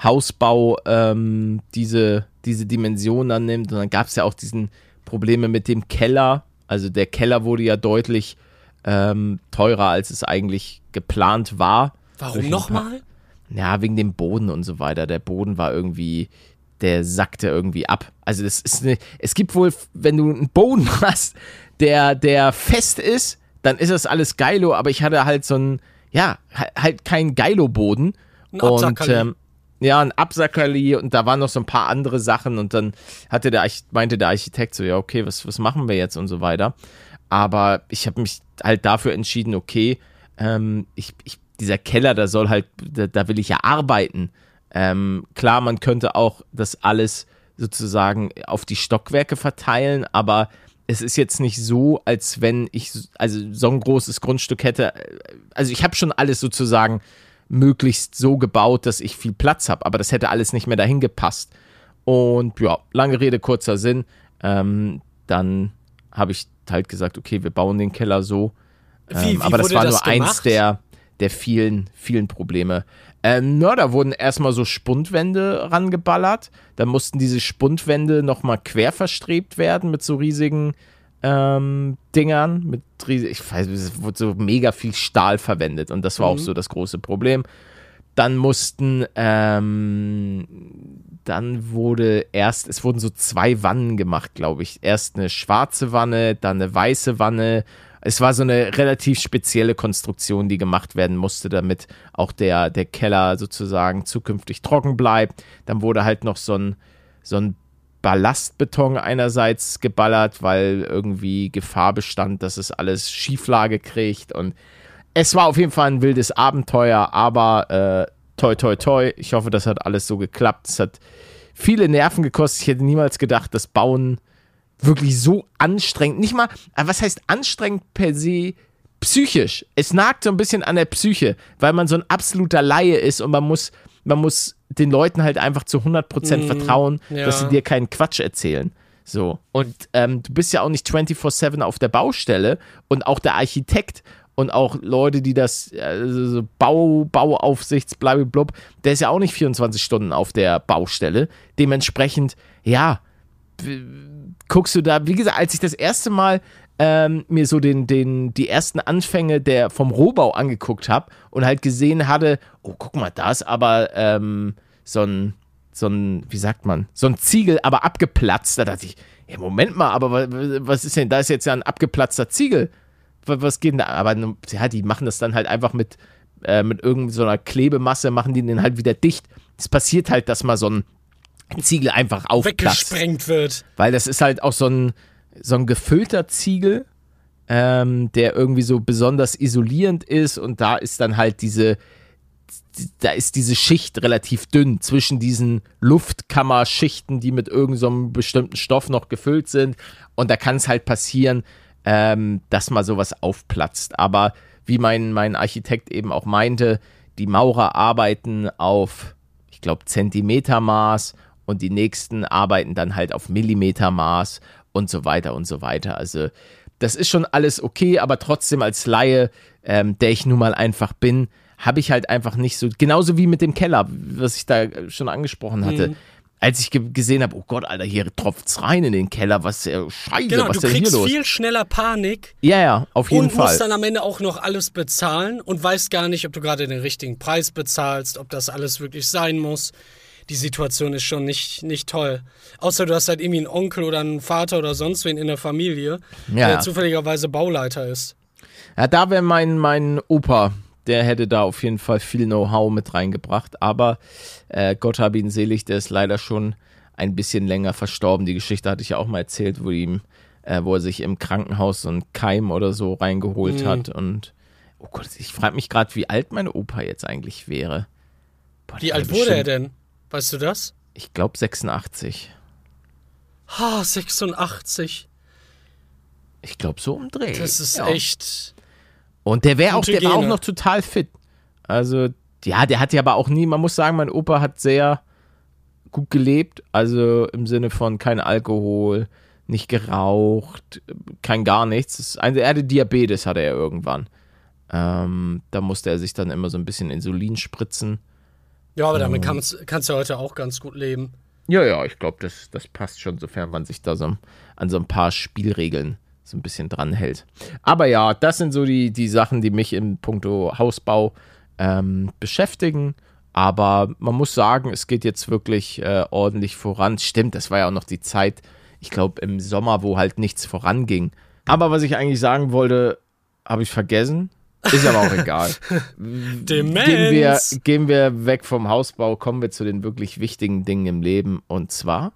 Hausbau ähm, diese, diese Dimension dann nimmt. Und dann gab es ja auch diesen Probleme mit dem Keller. Also der Keller wurde ja deutlich ähm, teurer, als es eigentlich geplant war. Warum nochmal? Ja, wegen dem Boden und so weiter. Der Boden war irgendwie, der sackte irgendwie ab. Also das ist eine, es gibt wohl, wenn du einen Boden hast, der, der fest ist, dann ist das alles geilo, aber ich hatte halt so ein, ja, halt- halt kein Geilo-Boden. Und ähm, ja, ein Absackerli und da waren noch so ein paar andere Sachen und dann hatte der Arch meinte der Architekt so, ja, okay, was, was machen wir jetzt und so weiter. Aber ich habe mich halt dafür entschieden, okay, ähm, ich, ich, dieser Keller, da soll halt, da, da will ich ja arbeiten. Ähm, klar, man könnte auch das alles sozusagen auf die Stockwerke verteilen, aber es ist jetzt nicht so, als wenn ich also so ein großes Grundstück hätte. Also ich habe schon alles sozusagen möglichst so gebaut, dass ich viel Platz habe, aber das hätte alles nicht mehr dahin gepasst. Und ja, lange Rede, kurzer Sinn. Ähm, dann habe ich halt gesagt, okay, wir bauen den Keller so. Wie, Ähm, wie aber das war das nur eins gemacht? der, der vielen, vielen Probleme. Ähm, na, da wurden erstmal so Spundwände rangeballert. Dann mussten diese Spundwände nochmal quer verstrebt werden mit so riesigen ähm, Dingern. Mit riesig, ich weiß, es wurde so mega viel Stahl verwendet und das war auch so das große Problem. Dann mussten, ähm, dann wurde erst, es wurden so zwei Wannen gemacht, glaube ich. Erst eine schwarze Wanne, dann eine weiße Wanne. Es war so eine relativ spezielle Konstruktion, die gemacht werden musste, damit auch der, der Keller sozusagen zukünftig trocken bleibt. Dann wurde halt noch so ein, so ein Ballastbeton einerseits geballert, weil irgendwie Gefahr bestand, dass es alles Schieflage kriegt und es war auf jeden Fall ein wildes Abenteuer, aber äh, toi toi toi, ich hoffe, das hat alles so geklappt. Es hat viele Nerven gekostet. Ich hätte niemals gedacht, dass Bauen wirklich so anstrengend, nicht mal, was heißt anstrengend per se psychisch. Es nagt so ein bisschen an der Psyche, weil man so ein absoluter Laie ist und man muss, man muss den Leuten halt einfach zu 100% vertrauen, ja. dass sie dir keinen Quatsch erzählen. So. Und ähm, du bist ja auch nicht 24-7 auf der Baustelle und auch der Architekt und auch Leute, die das also so Bau, Bauaufsichts, blub, der ist ja auch nicht 24 Stunden auf der Baustelle. Dementsprechend, ja, guckst du da, wie gesagt, als ich das erste Mal ähm, mir so den, den, die ersten Anfänge der, vom Rohbau angeguckt habe und halt gesehen hatte, oh, guck mal, da ist aber ähm, so ein, so ein, wie sagt man, so ein Ziegel, aber abgeplatzt. Da dachte ich, ja, Moment mal, aber wa- was ist denn, da ist jetzt ja ein abgeplatzter Ziegel. Wa- Was geht denn da? Aber ja, die machen das dann halt einfach mit, äh, mit irgendeiner so einer Klebemasse, machen die den halt wieder dicht. Es passiert halt, dass mal so ein Ziegel einfach aufplatzt. Weggesprengt wird. Weil das ist halt auch so ein, so ein gefüllter Ziegel, ähm, der irgendwie so besonders isolierend ist und da ist dann halt diese da ist diese Schicht relativ dünn zwischen diesen Luftkammerschichten, die mit irgendeinem so bestimmten Stoff noch gefüllt sind. Und da kann es halt passieren, ähm, dass mal sowas aufplatzt. Aber wie mein, mein Architekt eben auch meinte, die Maurer arbeiten auf, ich glaube, Zentimetermaß und die nächsten arbeiten dann halt auf Millimetermaß und so weiter und so weiter. Also das ist schon alles okay, aber trotzdem als Laie, ähm, der ich nun mal einfach bin, habe ich halt einfach nicht so, genauso wie mit dem Keller, was ich da schon angesprochen hatte. Mhm. Als ich ge gesehen habe, oh Gott, Alter, hier tropft's rein in den Keller, was äh, scheiße, genau, was du denn hier kriegst los? viel schneller Panik Ja, ja, auf jeden und Fall. musst dann am Ende auch noch alles bezahlen und weißt gar nicht, ob du gerade den richtigen Preis bezahlst, ob das alles wirklich sein muss. Die Situation ist schon nicht, nicht toll. Außer du hast halt irgendwie einen Onkel oder einen Vater oder sonst wen in der Familie, Ja. der zufälligerweise Bauleiter ist. Ja, da wäre mein, mein Opa, der hätte da auf jeden Fall viel Know-how mit reingebracht. Aber äh, Gott habe ihn selig, der ist leider schon ein bisschen länger verstorben. Die Geschichte hatte ich ja auch mal erzählt, wo ihm, äh, wo er sich im Krankenhaus so einen Keim oder so reingeholt Mhm. hat. Und oh Gott, ich frage mich gerade, wie alt mein Opa jetzt eigentlich wäre. Boah, Wie alt wurde er denn? Weißt du das? Ich glaube 86. Ha, 86. Ich glaube so umdreht. Das ist ja. echt. Und der wäre auch, der war auch noch total fit. Also, ja, der hat ja aber auch nie, man muss sagen, mein Opa hat sehr gut gelebt. Also im Sinne von kein Alkohol, nicht geraucht, kein gar nichts. Ein- Er hatte Diabetes, hatte er irgendwann. Ähm, da musste er sich dann immer so ein bisschen Insulin spritzen. Ja, aber damit kannst, kannst du heute auch ganz gut leben. Ja, ja, ich glaube, das, das passt schon, sofern man sich da so an so ein paar Spielregeln so ein bisschen dran hält. Aber ja, das sind so die, die Sachen, die mich im Punkto Hausbau ähm, beschäftigen. Aber man muss sagen, es geht jetzt wirklich äh, ordentlich voran. Stimmt, das war ja auch noch die Zeit, ich glaube, im Sommer, wo halt nichts voranging. Aber was ich eigentlich sagen wollte, habe ich vergessen. Ist aber auch egal. Demenz. Gehen wir, gehen wir weg vom Hausbau, kommen wir zu den wirklich wichtigen Dingen im Leben. Und zwar,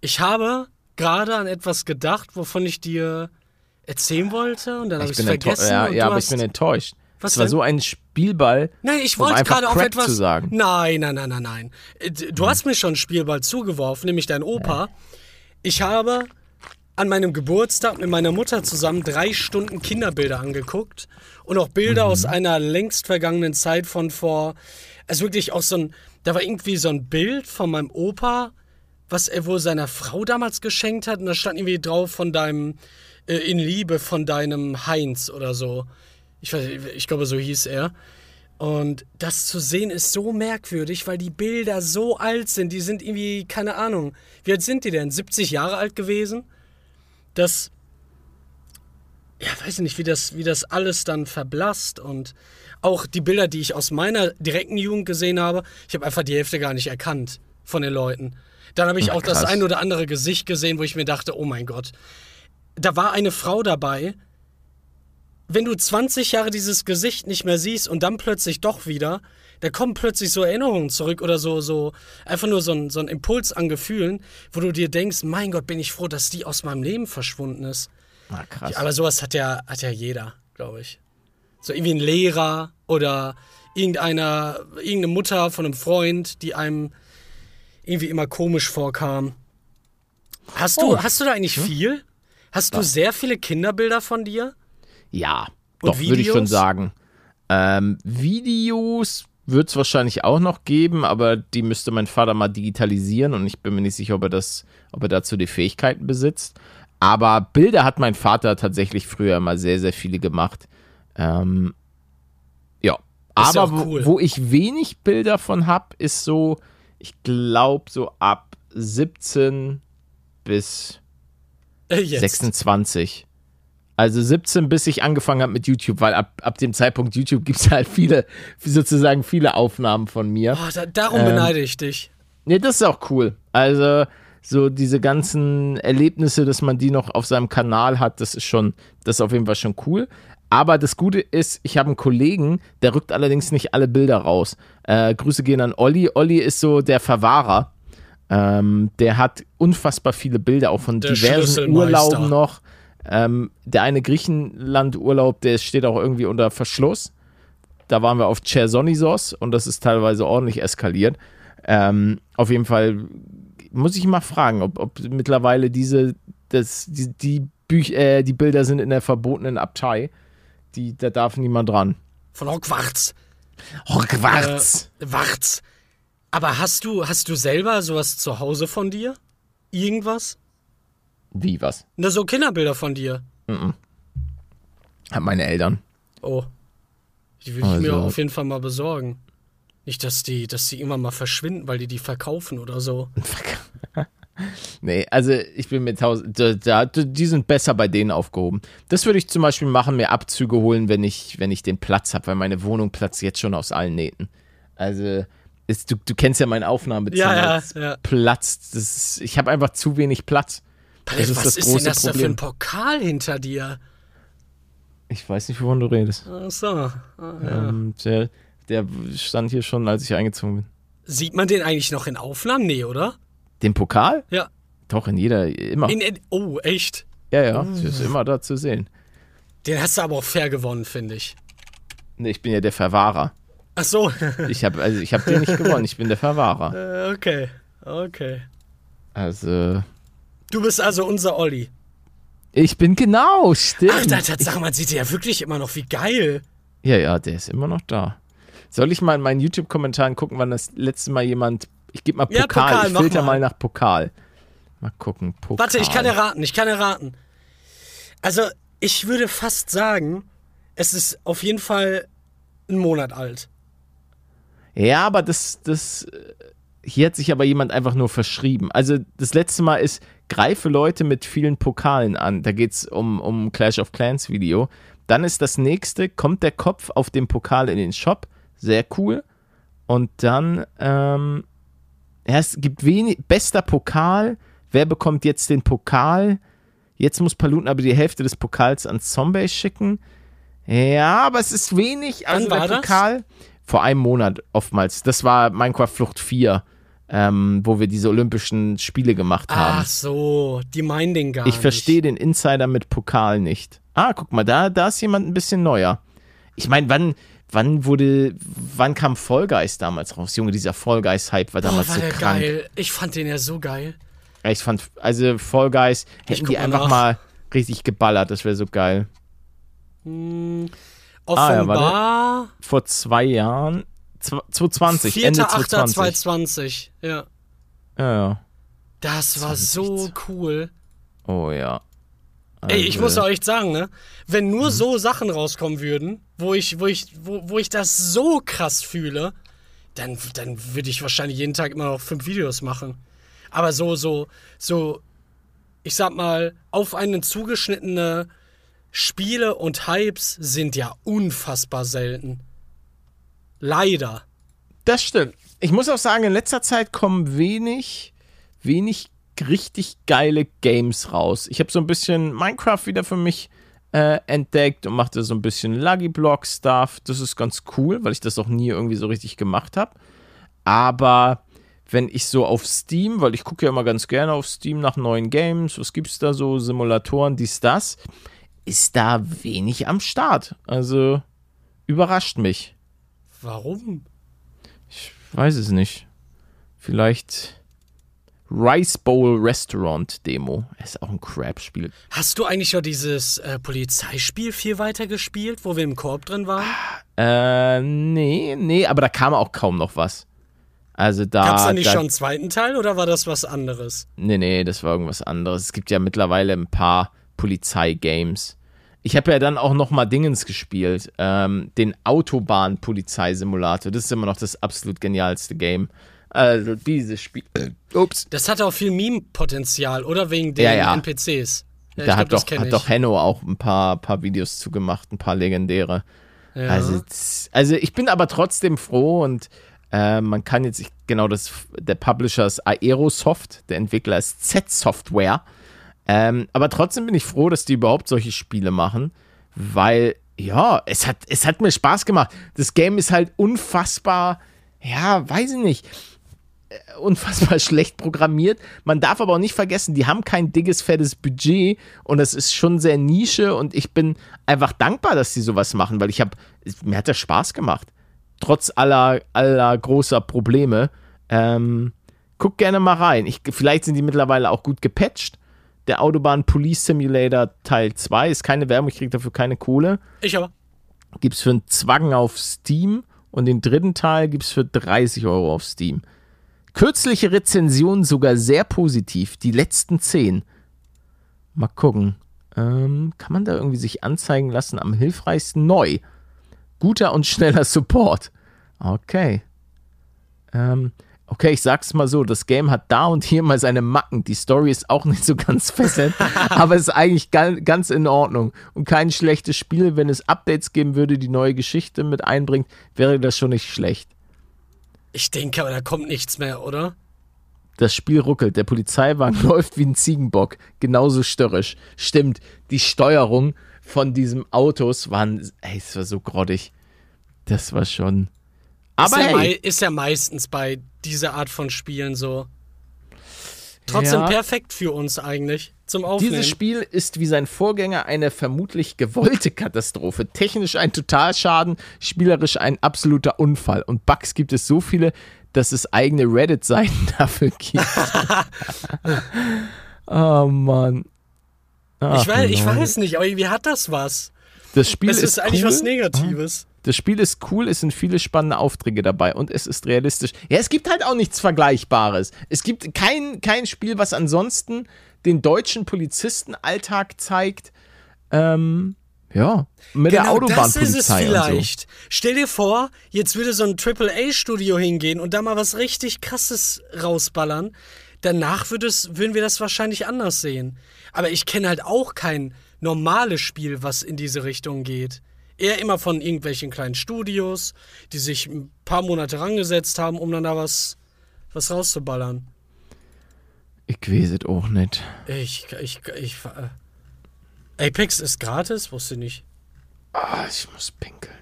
Ich habe gerade an etwas gedacht, wovon ich dir erzählen wollte und dann habe ich es vergessen. Ja, ja aber ich bin enttäuscht. Was es war denn? so ein Spielball. Nein, ich um wollte einfach gerade auf etwas. zu sagen. Nein, nein, nein, nein, nein. Äh, Du hast mir schon einen Spielball zugeworfen, nämlich dein Opa. Ich habe an meinem Geburtstag mit meiner Mutter zusammen drei Stunden Kinderbilder angeguckt und auch Bilder aus Mhm. einer längst vergangenen Zeit von vor. Also wirklich auch so ein. Da war irgendwie so ein Bild von meinem Opa, was er wohl seiner Frau damals geschenkt hat und da stand irgendwie drauf von deinem. Äh, in Liebe von deinem Heinz oder so. Ich, weiß, ich glaube, so hieß er. Und das zu sehen ist so merkwürdig, weil die Bilder so alt sind. Die sind irgendwie, keine Ahnung. Wie alt sind die denn? 70 Jahre alt gewesen? Das. Ja, weiß ich nicht, wie das, wie das alles dann verblasst. Und auch die Bilder, die ich aus meiner direkten Jugend gesehen habe, ich habe einfach die Hälfte gar nicht erkannt von den Leuten. Dann habe ich Na, auch das krass. ein oder andere Gesicht gesehen, wo ich mir dachte, oh mein Gott. Da war eine Frau dabei, wenn du 20 Jahre dieses Gesicht nicht mehr siehst und dann plötzlich doch wieder, da kommen plötzlich so Erinnerungen zurück oder so, so einfach nur so ein, so ein Impuls an Gefühlen, wo du dir denkst, mein Gott, bin ich froh, dass die aus meinem Leben verschwunden ist. Na, krass. Aber sowas hat ja, hat ja jeder, glaube ich. So irgendwie ein Lehrer oder irgendeiner, irgendeine Mutter von einem Freund, die einem irgendwie immer komisch vorkam. Hast du, Oh. hast du da eigentlich viel? Hast du sehr viele Kinderbilder von dir? Ja, Und doch, würde ich schon sagen. Ähm, Videos wird es wahrscheinlich auch noch geben, aber die müsste mein Vater mal digitalisieren und ich bin mir nicht sicher, ob er das, ob er dazu die Fähigkeiten besitzt. Aber Bilder hat mein Vater tatsächlich früher immer sehr, sehr viele gemacht. Ähm, ja. Ist ja Aber auch cool. wo, wo ich wenig Bilder von habe, ist so, ich glaube, so ab 17 bis Äh, jetzt. 26. Also 17, bis ich angefangen habe mit YouTube, weil ab, ab dem Zeitpunkt YouTube gibt es halt viele, sozusagen viele Aufnahmen von mir. Oh, da, darum Ähm, beneide ich dich. Ne, das ist auch cool. Also so diese ganzen Erlebnisse, dass man die noch auf seinem Kanal hat, das ist schon, das ist auf jeden Fall schon cool. Aber das Gute ist, ich habe einen Kollegen, der rückt allerdings nicht alle Bilder raus. Äh, Grüße gehen an Olli. Olli ist so der Verwahrer. Ähm, der hat unfassbar viele Bilder, auch von Der diversen. Urlauben noch. Ähm, der eine Griechenland-Urlaub, der steht auch irgendwie unter Verschluss. Da waren wir auf Chersonisos und das ist teilweise ordentlich eskaliert. Ähm, auf jeden Fall muss ich mal fragen, ob, ob mittlerweile diese, das, die, die, Büch, äh, die Bilder sind in der verbotenen Abtei. Die, da darf niemand dran. Von Hogwarts. Hogwarts. Äh, Warts. Aber hast du, hast du selber sowas zu Hause von dir? Irgendwas? Wie was? Ne, so Kinderbilder von dir. Haben meine Eltern. Oh. Die würde ich mir Also- auf jeden Fall mal besorgen. Nicht, dass die, dass die irgendwann mal verschwinden, weil die die verkaufen oder so. Nee, also ich bin mit tausend, da, da, die sind besser bei denen aufgehoben. Das würde ich zum Beispiel machen, mir Abzüge holen, wenn ich, wenn ich den Platz habe, weil meine Wohnung platzt jetzt schon aus allen Nähten. Also, ist, du, du kennst ja mein Aufnahmezimmer. Ja, ja, ja. Platzt. Das ist, ich habe einfach zu wenig Platz. Das ist Was das ist denn große das da für Problem. ein Pokal hinter dir? Ich weiß nicht, wovon du redest. Ach so. Ah, ja. Ähm, der, der stand hier schon, als ich eingezogen bin. Sieht man den eigentlich noch in Aufnahmen? Nee, oder? Den Pokal? Ja. Doch, in jeder, immer. In, in, oh, echt? ja, ja, das ist immer da zu sehen. Den hast du aber auch fair gewonnen, finde ich. Nee, ich bin ja der Verwahrer. Ach so. Ich habe also ich hab den nicht gewonnen, ich bin der Verwahrer. Äh, okay. Okay. Also, Du bist also unser Olli. ich bin genau, stimmt. Ach, da, Tatsache, man sieht ja wirklich immer noch, wie geil. Ja, ja, der ist immer noch da. Soll ich mal in meinen YouTube-Kommentaren gucken, wann das letzte Mal jemand. Ich gebe mal Pokal, Ja, Pokal, ich filter mal. mal. nach Pokal. Mal gucken, Pokal. Warte, ich kann erraten, ich kann erraten. Also, ich würde fast sagen, es ist auf jeden Fall ein Monat alt. Ja, aber das, das. äh, Hier hat sich aber jemand einfach nur verschrieben. Also, das letzte Mal ist, greife Leute mit vielen Pokalen an. Da geht es um, um Clash of Clans Video. Dann ist das nächste, kommt der Kopf auf dem Pokal in den Shop. Sehr cool. Und dann, ähm, ja, es gibt wenig, bester Pokal. Wer bekommt jetzt den Pokal? Jetzt muss Paluten aber die Hälfte des Pokals an Zombie schicken. Ja, aber es ist wenig. Also der das? Pokal vor einem Monat oftmals. Das war Minecraft Flucht 4, ähm, wo wir diese Olympischen Spiele gemacht haben. Ach so, die meinen den gar ich nicht. verstehe den Insider mit Pokal nicht. Ah, guck mal, da, da ist jemand ein bisschen neuer. Ich meine, wann, wann wurde, wann kam Guys damals raus? Junge, dieser Fall Guys-Hype war Boah, damals war so der krank. geil. Ich fand den ja so geil. Ich fand, also Guys, hätten die mal einfach nach. mal richtig geballert, das wäre so geil. Offenbar Vor zwei Jahren, zw- 2020, Ende 2020. 4.8.2020. Ja. Ja, ja. Das war so cool. Oh ja. Ey, ich Also, muss auch echt sagen, ne? Wenn nur so Sachen rauskommen würden, wo ich, wo ich, wo, wo ich das so krass fühle, dann, dann würde ich wahrscheinlich jeden Tag immer noch fünf Videos machen. Aber so, so, so, ich sag mal, auf einen zugeschnittene Spiele und Hypes sind ja unfassbar selten. Leider. Das stimmt. Ich muss auch sagen, in letzter Zeit kommen wenig, wenig richtig geile Games raus. Ich habe so ein bisschen Minecraft wieder für mich äh, entdeckt und machte so ein bisschen Luggy Block Stuff. Das ist ganz cool, weil ich das auch nie irgendwie so richtig gemacht habe. Aber wenn ich so auf Steam, weil ich gucke ja immer ganz gerne auf Steam nach neuen Games, was gibt's da so, Simulatoren, dies, das, ist da wenig am Start. Also überrascht mich. Warum? Ich weiß es nicht. Vielleicht Rice Bowl Restaurant Demo. Ist auch ein Crap-Spiel. Hast du eigentlich noch dieses äh, Polizeispiel viel weiter gespielt, wo wir im Korb drin waren? Äh, nee, nee, aber da kam auch kaum noch was. Also da. Gab's da nicht da, schon einen zweiten Teil oder war das was anderes? Nee, nee, das war irgendwas anderes. Es gibt ja mittlerweile ein paar Polizeigames. Ich habe ja dann auch noch mal Dingens gespielt. Ähm, den Autobahn-Polizeisimulator. Das ist immer noch das absolut genialste Game. Also dieses Spiel. Ups. Das hat auch viel Meme-Potenzial, oder? Wegen den Ja, ja. NPCs. Ja, da hat, glaub, doch, hat doch Henno auch ein paar, paar Videos zugemacht, ein paar legendäre. Ja. Also, also ich bin aber trotzdem froh und äh, man kann jetzt, ich, genau das, der Publisher ist Aerosoft, der Entwickler ist Z-Software. Ähm, aber trotzdem bin ich froh, dass die überhaupt solche Spiele machen, weil, ja, es hat, es hat mir Spaß gemacht. Das Game ist halt unfassbar, ja, weiß ich nicht. äh, unfassbar schlecht programmiert. Man darf aber auch nicht vergessen, die haben kein dickes, fettes Budget und es ist schon sehr Nische und ich bin einfach dankbar, dass die sowas machen, weil ich habe, mir hat das Spaß gemacht. Trotz aller, aller großer Probleme. Ähm, guck gerne mal rein. Ich, vielleicht sind die mittlerweile auch gut gepatcht. Der Autobahn Police Simulator Teil 2 ist keine Werbung, ich kriege dafür keine Kohle. Ich aber. Gibt es für einen Zwang auf Steam und den dritten Teil gibt es für 30 Euro auf Steam. Kürzliche Rezension sogar sehr positiv. Die letzten 10. Mal gucken. Ähm, kann man da irgendwie sich anzeigen lassen? Am hilfreichsten neu. Guter und schneller Support. Okay. Ähm, okay, ich sag's mal so, das Game hat da und hier mal seine Macken. Die Story ist auch nicht so ganz fesselnd, aber ist eigentlich ganz in Ordnung. Und kein schlechtes Spiel, wenn es Updates geben würde, die neue Geschichte mit einbringt, wäre das schon nicht schlecht. Ich denke, aber da kommt nichts mehr, oder? Das Spiel ruckelt, der Polizeiwagen läuft wie ein Ziegenbock, genauso störrisch. Stimmt, die Steuerung von diesem Autos waren, ey, es war so grottig. Das war schon. Aber ist ja, hey. ist ja meistens bei dieser Art von Spielen so. Trotzdem ja. perfekt für uns eigentlich zum Aufnehmen. Dieses Spiel ist wie sein Vorgänger eine vermutlich gewollte Katastrophe. Technisch ein Totalschaden, spielerisch ein absoluter Unfall. Und Bugs gibt es so viele, dass es eigene Reddit-Seiten dafür gibt. oh Mann. Ach, ich, weiß, ich weiß nicht, aber wie hat das was? Das Spiel es ist, ist eigentlich cool. was Negatives. Das Spiel ist cool, es sind viele spannende Aufträge dabei und es ist realistisch. Ja, es gibt halt auch nichts Vergleichbares. Es gibt kein, kein Spiel, was ansonsten den deutschen Polizistenalltag zeigt. Ähm, ja, mit genau der Autobahnpolizei. Das ist es vielleicht. So. Stell dir vor, jetzt würde so ein AAA-Studio hingehen und da mal was richtig krasses rausballern. Danach es, würden wir das wahrscheinlich anders sehen. Aber ich kenne halt auch kein normales Spiel, was in diese Richtung geht. Eher immer von irgendwelchen kleinen Studios, die sich ein paar Monate rangesetzt haben, um dann da was, was rauszuballern. Ich weiß es auch nicht. Ich, ich, ich, äh, Apex ist gratis? Wusste ich nicht. Ah, ich muss pinkeln.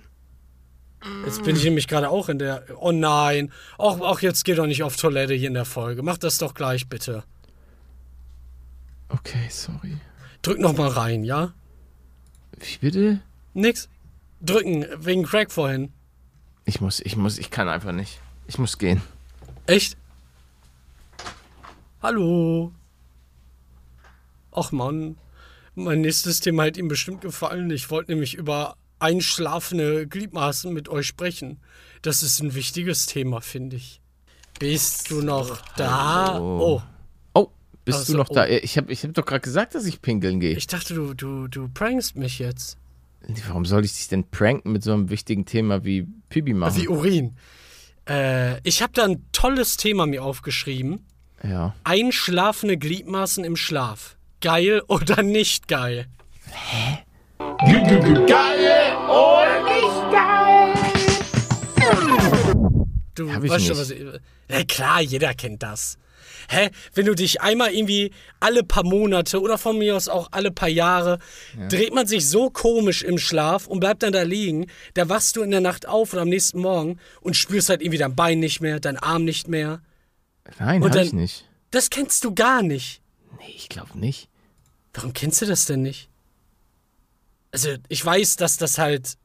Jetzt bin ich nämlich gerade auch in der. Oh nein. Auch, auch jetzt geh doch nicht auf Toilette hier in der Folge. Mach das doch gleich, bitte. Okay, sorry. Drück noch mal rein, ja? Wie bitte? Nix. Drücken, wegen Craig vorhin. Ich muss, ich muss, ich kann einfach nicht. Ich muss gehen. Echt? Hallo. Ach Mann, mein nächstes Thema hat ihm bestimmt gefallen. Ich wollte nämlich über einschlafende Gliedmaßen mit euch sprechen. Das ist ein wichtiges Thema, finde ich. Bist du noch da? Hallo. Oh. Oh, bist also, du noch oh. da? Ich habe ich hab doch gerade gesagt, dass ich pinkeln gehe. Ich dachte, du, du, du prankst mich jetzt. Warum soll ich dich denn pranken mit so einem wichtigen Thema wie Pibi machen? Wie Urin. Äh, ich habe da ein tolles Thema mir aufgeschrieben. Ja. Einschlafende Gliedmaßen im Schlaf. Geil oder nicht geil? Hä? Geil oder nicht geil? Du Hab ich weißt schon, was ich. Ja, klar, jeder kennt das. Hä? Wenn du dich einmal irgendwie alle paar Monate oder von mir aus auch alle paar Jahre, ja. dreht man sich so komisch im Schlaf und bleibt dann da liegen, da wachst du in der Nacht auf oder am nächsten Morgen und spürst halt irgendwie dein Bein nicht mehr, dein Arm nicht mehr. Nein, und hab dann, ich nicht. Das kennst du gar nicht. Nee, ich glaube nicht. Warum kennst du das denn nicht? Also, ich weiß, dass das halt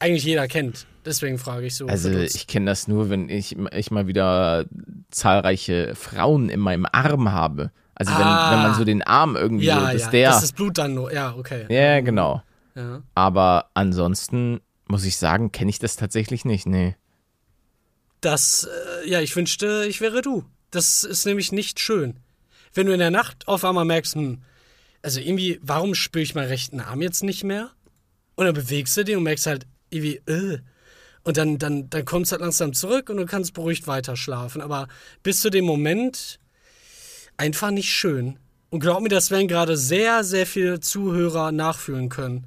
eigentlich jeder kennt. Deswegen frage ich so. Also, ich kenne das nur, wenn ich, ich mal wieder zahlreiche Frauen in meinem Arm habe. Also, wenn, ah, wenn man so den Arm irgendwie ja, so, dass ja, der. Das ist Blut dann nur, ja, okay. Ja, genau. Ja. Aber ansonsten muss ich sagen, kenne ich das tatsächlich nicht, nee. Das, äh, ja, ich wünschte, ich wäre du. Das ist nämlich nicht schön. Wenn du in der Nacht auf einmal merkst, hm, also irgendwie, warum spüre ich meinen rechten Arm jetzt nicht mehr? Und dann bewegst du den und merkst halt irgendwie, äh. Und dann, dann, dann kommst du halt langsam zurück und du kannst beruhigt weiter schlafen. Aber bis zu dem Moment einfach nicht schön. Und glaub mir, das werden gerade sehr, sehr viele Zuhörer nachfühlen können.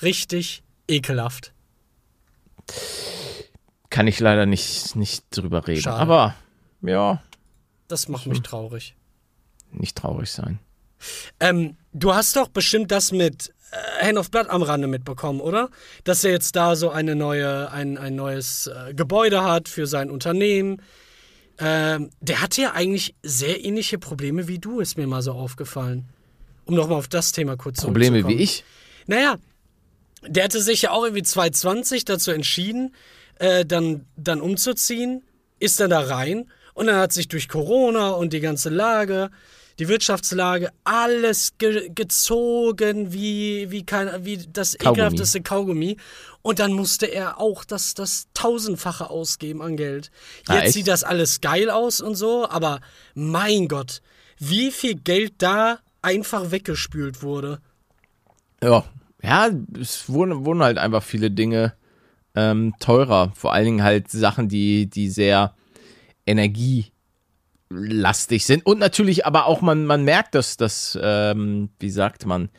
Richtig ekelhaft. Kann ich leider nicht, nicht drüber reden. Schade. Aber ja. Das macht mich traurig. Nicht traurig sein. Ähm, du hast doch bestimmt das mit Hand of Blood am Rande mitbekommen, oder? Dass er jetzt da so eine neue, ein, ein neues äh, Gebäude hat für sein Unternehmen. Ähm, der hatte ja eigentlich sehr ähnliche Probleme wie du, ist mir mal so aufgefallen. Um nochmal auf das Thema kurz Probleme wie ich? Naja, der hatte sich ja auch irgendwie 2020 dazu entschieden, äh, dann, dann umzuziehen, ist dann da rein und dann hat sich durch Corona und die ganze Lage, die Wirtschaftslage, alles ge gezogen wie, wie, kein, wie das Kaugummi. ekelhafteste Kaugummi. Und dann musste er auch das, das Tausendfache ausgeben an Geld. Ah, Jetzt echt? sieht das alles geil aus und so, aber mein Gott, wie viel Geld da einfach weggespült wurde. Ja, ja, es wurden, wurden halt einfach viele Dinge ähm, teurer. Vor allen Dingen halt Sachen, die, die sehr energielastig sind. Und natürlich aber auch, man, man merkt, dass das, ähm, wie sagt man,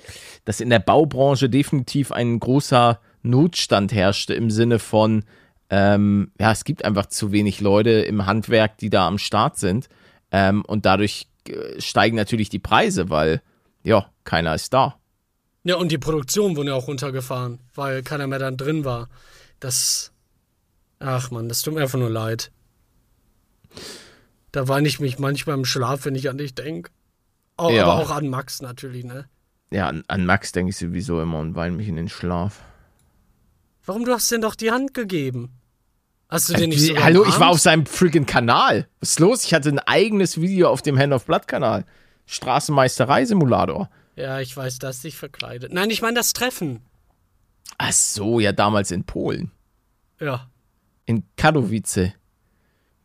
dass in der Baubranche definitiv ein großer Notstand herrschte im Sinne von, ähm, ja, es gibt einfach zu wenig Leute im Handwerk, die da am Start sind. Ähm, und dadurch äh, steigen natürlich die Preise, weil, ja, keiner ist da. Ja, und die Produktion wurde ja auch runtergefahren, weil keiner mehr dann drin war. Das. Ach man, das tut mir einfach nur leid. Da weine ich mich manchmal im Schlaf, wenn ich an dich denke. Oh, Ja. Aber auch an Max natürlich, ne? Ja, an, an Max denke ich sowieso immer und weine mich in den Schlaf. Warum du hast denn doch die Hand gegeben? Hast du den nicht sogar Hallo, ich war auf seinem freaking Kanal. Was ist los? Ich hatte ein eigenes Video auf dem Hand of Blood Kanal. Straßenmeisterei-Simulator. Ja, ich weiß, dass dich verkleidet. Nein, ich meine das Treffen. Ach so, ja, damals in Polen. Ja. In Katowice.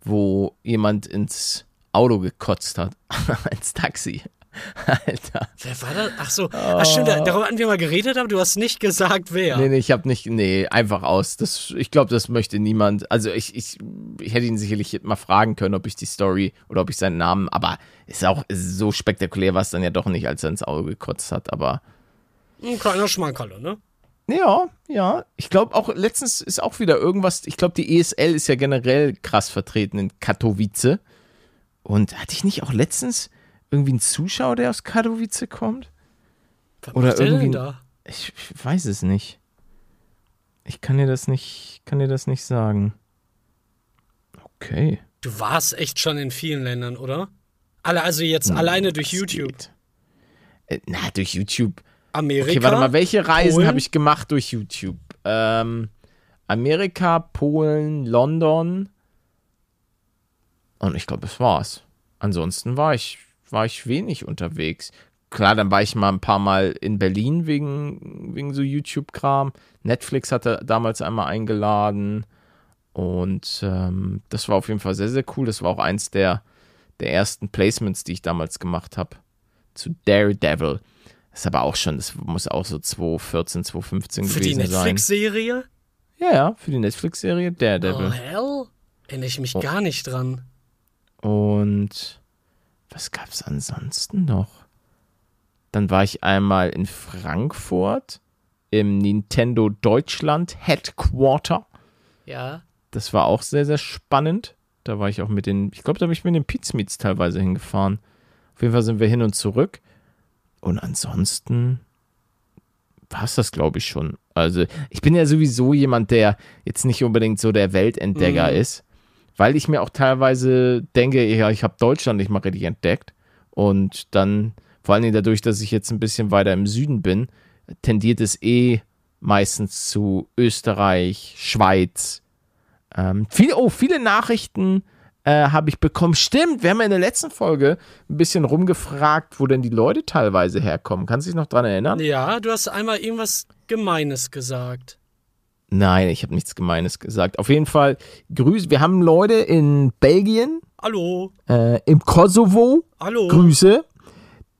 Wo jemand ins Auto gekotzt hat. ins Taxi. Alter. Wer war das? Ach so. Ach stimmt, da- darüber hatten wir mal geredet, aber du hast nicht gesagt, wer. Nee, nee, ich hab nicht, nee, einfach aus. Das, ich glaube, das möchte niemand. Also ich, ich, ich hätte ihn sicherlich mal fragen können, ob ich die Story oder ob ich seinen Namen, aber ist auch ist so spektakulär war es dann ja doch nicht, als er ins Auge gekotzt hat, aber Ein kleiner Schmankerle, ne? Ja, ja. Ich glaube auch, letztens ist auch wieder irgendwas, ich glaube, die ESL ist ja generell krass vertreten in Katowice. Und hatte ich nicht auch letztens irgendwie einen Zuschauer, der aus Katowice kommt? Was Oder irgendwie- da? Ich, ich weiß es nicht. Ich kann dir das nicht, kann dir das nicht sagen. Okay. Du warst echt schon in vielen Ländern, oder? Alle, also jetzt Hm, alleine durch YouTube. geht. Äh, na, durch YouTube. Amerika. Okay, warte mal, welche Reisen habe ich gemacht durch YouTube? Ähm, Amerika, Polen, London. Und ich glaube, das war's. Ansonsten war ich, war ich wenig unterwegs. Klar, dann war ich mal ein paar Mal in Berlin wegen, wegen so YouTube-Kram. Netflix hatte damals einmal eingeladen. Und ähm, das war auf jeden Fall sehr, sehr cool. Das war auch eins der, der ersten Placements, die ich damals gemacht habe. Zu Daredevil. Das ist aber auch schon, das muss auch so 2014, 2015 Für die gewesen sein. Netflix-Serie? Ja, ja, für die Netflix-Serie Oh, Daredevil. hell? Erinnere ich Oh. mich gar nicht dran. Und was gab's ansonsten noch? Dann war ich einmal in Frankfurt im Nintendo Deutschland Headquarter. Ja. Das war auch sehr, sehr spannend. Da war ich auch mit den, ich glaube, da bin ich mit den Pizmeets teilweise hingefahren. Auf jeden Fall sind wir hin und zurück. Und ansonsten war es das, glaube ich, schon. Also, ich bin ja sowieso jemand, der jetzt nicht unbedingt so der Weltentdecker Mhm. ist, weil ich mir auch teilweise denke, ja, ich habe Deutschland nicht mal richtig entdeckt. Und dann, vor allen Dingen dadurch, dass ich jetzt ein bisschen weiter im Süden bin, tendiert es eh meistens zu Österreich, Schweiz. Ähm, viele, oh, viele Nachrichten äh, habe ich bekommen. Stimmt, wir haben ja in der letzten Folge ein bisschen rumgefragt, wo denn die Leute teilweise herkommen. Kannst du dich noch dran erinnern? Ja, du hast einmal irgendwas Gemeines gesagt. Nein, ich habe nichts Gemeines gesagt. Auf jeden Fall, Grüße. Wir haben Leute in Belgien, Hallo. äh, im Kosovo. Hallo. Grüße.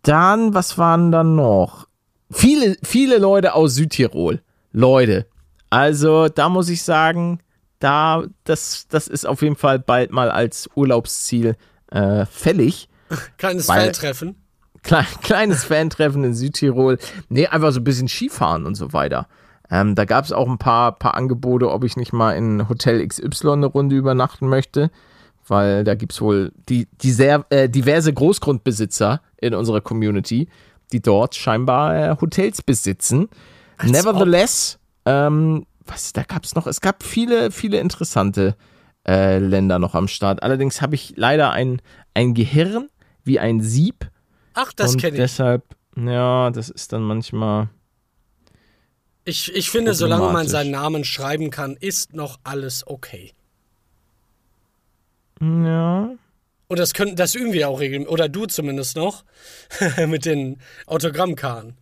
Dann, was waren dann noch? Viele, viele Leute aus Südtirol. Leute. Also, da muss ich sagen, da, das, das ist auf jeden Fall bald mal als Urlaubsziel äh, fällig. Kleines Weil- Fantreffen. Kle kleines Fantreffen in Südtirol. Nee, einfach so ein bisschen Skifahren und so weiter. Ähm, da gab es auch ein paar, paar Angebote, ob ich nicht mal in Hotel XY eine Runde übernachten möchte. Weil da gibt es wohl die, die sehr, äh, diverse Großgrundbesitzer in unserer Community, die dort scheinbar äh, Hotels besitzen. Nevertheless, ähm, was, da gab es noch, es gab viele, viele interessante äh, Länder noch am Start. Allerdings habe ich leider ein, ein Gehirn wie ein Sieb. Ach, das kenne ich. deshalb, ja, das ist dann manchmal. Ich, ich finde, solange man seinen Namen schreiben kann, ist noch alles okay. Ja. Und das, können, das üben wir auch regelmäßig. Oder du zumindest noch. mit den Autogrammkarten.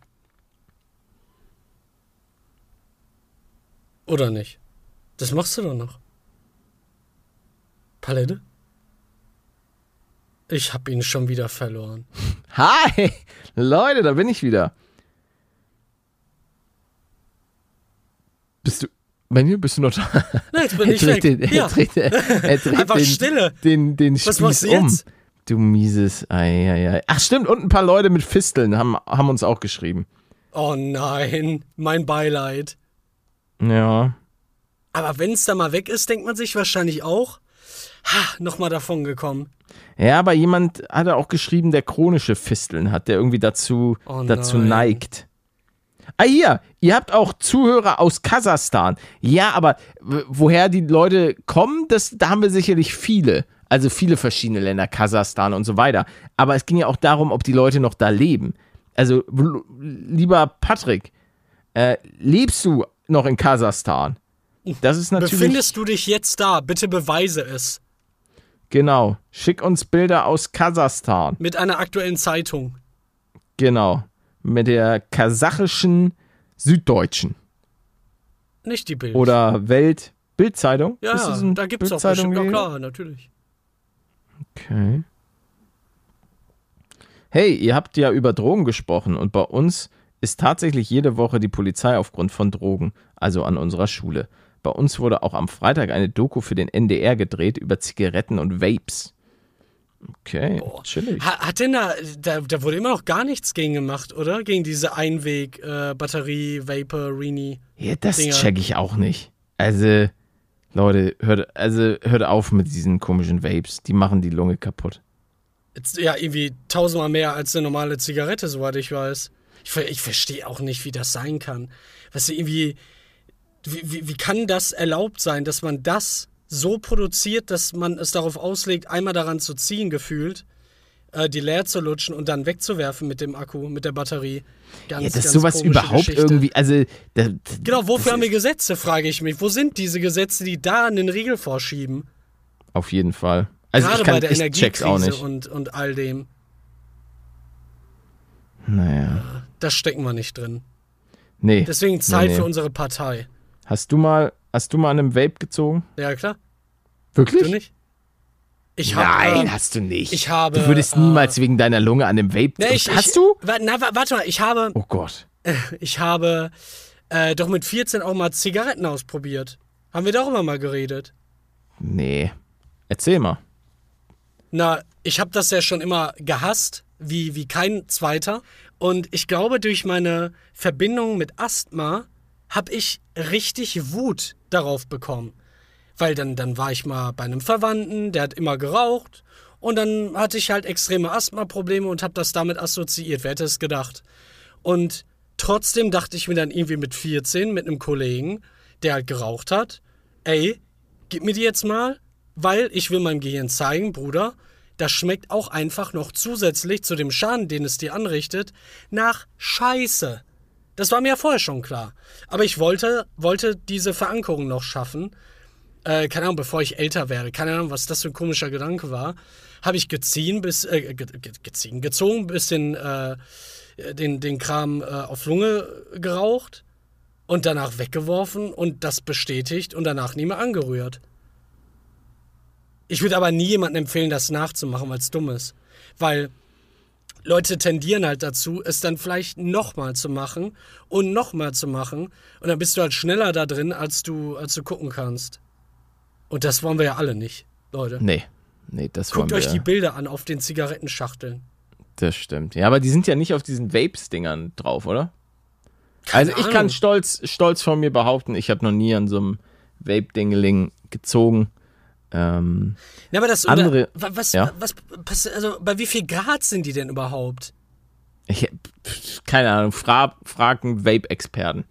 Oder nicht? Das machst du doch noch. Palette? Ich hab ihn schon wieder verloren. Hi! Leute, da bin ich wieder. Bist du. Benny, bist du noch da? Nein, jetzt bin Er ich weg. den, er ja. dreht, er dreht Einfach den, Stille. den, den Was machst du um. jetzt? Du mieses. Ei, ei, ei. Ach, stimmt. Und ein paar Leute mit Fisteln haben, haben uns auch geschrieben. Oh nein, mein Beileid. Ja. Aber wenn es da mal weg ist, denkt man sich wahrscheinlich auch, ha, nochmal davon gekommen. Ja, aber jemand hatte auch geschrieben, der chronische Fisteln hat, der irgendwie dazu, Oh dazu neigt. Ah, hier, ihr habt auch Zuhörer aus Kasachstan. Ja, aber woher die Leute kommen, das, da haben wir sicherlich viele. Also viele verschiedene Länder, Kasachstan und so weiter. Aber es ging ja auch darum, ob die Leute noch da leben. Also, lieber Patrick, äh, lebst du noch in Kasachstan? Das ist natürlich. Befindest du dich jetzt da? Bitte beweise es. Genau. Schick uns Bilder aus Kasachstan. Mit einer aktuellen Zeitung. Genau. Mit der kasachischen Süddeutschen. Nicht die Bild. Oder Welt Bildzeitung. ja, Ist ein da gibt's auch Bildzeitung bestimmt. Ja, klar, natürlich. Okay. Hey, ihr habt ja über Drogen gesprochen und bei uns ist tatsächlich jede Woche die Polizei aufgrund von Drogen, also an unserer Schule. Bei uns wurde auch am Freitag eine Doku für den NDR gedreht über Zigaretten und Vapes. Okay, chillig. Ha, hat denn da, da, da wurde immer noch gar nichts gegen gemacht, oder? Gegen diese Einweg, äh, Batterie, Vapor, Rini. Ja, das Dinger. check ich auch nicht. Also, Leute, hört, also, hört auf mit diesen komischen Vapes. Die machen die Lunge kaputt. Ja, irgendwie tausendmal mehr als eine normale Zigarette, soweit ich weiß. Ich, ich verstehe auch nicht, wie das sein kann. Weißt du, irgendwie, wie, wie, wie kann das erlaubt sein, dass man das so produziert, dass man es darauf auslegt, einmal daran zu ziehen, gefühlt, äh, die leer zu lutschen und dann wegzuwerfen mit dem Akku, mit der Batterie. Ganz, Ja, dass ganz sowas überhaupt Geschichte. irgendwie, also, da, Genau, wofür haben wir ist- Gesetze, frage ich mich. Wo sind diese Gesetze, die da einen Riegel vorschieben? Auf jeden Fall. Also, Gerade ich kann, bei der ich check's auch Energiekrise nicht. und, und all dem. Naja. Da stecken wir nicht drin. Nee. Deswegen Zeit nee. für unsere Partei. Hast du mal, hast du mal an einem Vape gezogen? Ja, klar. Wirklich? Du nicht? Ich hab, Nein, ähm, hast du nicht. ich habe, Du würdest äh, niemals wegen deiner Lunge an einem Vape. ne, ich, hast ich, du? Na, wa- warte mal, ich habe, Oh Gott. ich habe äh, doch mit 14 auch mal Zigaretten ausprobiert. Haben wir darüber mal geredet? Nee. Erzähl mal. Na, ich habe das ja schon immer gehasst, wie, wie kein zweiter. Und ich glaube, durch meine Verbindung mit Asthma habe ich richtig Wut darauf bekommen. Weil dann, dann war ich mal bei einem Verwandten, der hat immer geraucht. Und dann hatte ich halt extreme Asthma-Probleme und habe das damit assoziiert. Wer hätte es gedacht? Und trotzdem dachte ich mir dann irgendwie mit 14 mit einem Kollegen, der halt geraucht hat, ey, gib mir die jetzt mal, weil ich will meinem Gehirn zeigen, Bruder, das schmeckt auch einfach noch zusätzlich zu dem Schaden, den es dir anrichtet, nach Scheiße. Das war mir ja vorher schon klar. Aber ich wollte, wollte diese Verankerung noch schaffen. Äh, keine Ahnung, bevor ich älter werde. Keine Ahnung, was das für ein komischer Gedanke war. Habe ich geziehen bis, äh, ge ge geziehen, gezogen, bisschen äh, den, den Kram äh, auf Lunge geraucht und danach weggeworfen und das bestätigt und danach nie mehr angerührt. Ich würde aber nie jemandem empfehlen, das nachzumachen, weil es dumm ist. Weil Leute tendieren halt dazu, es dann vielleicht nochmal zu machen und nochmal zu machen. Und dann bist du halt schneller da drin, als du, als du gucken kannst. Und das wollen wir ja alle nicht, Leute. Nee. Nee, das Guckt wollen euch wir. die Bilder an auf den Zigarettenschachteln. Das stimmt. Ja, aber die sind ja nicht auf diesen Vapes-Dingern drauf, oder? also ich kann Ahnung. stolz, stolz von mir behaupten, ich habe noch nie an so einem Vape-Dingeling gezogen. Ähm, Ja, aber das Andere- Wa- was, ja. was passiert, also bei wie viel Grad sind die denn überhaupt? ich, keine Ahnung, fra frag einen Vape-Experten.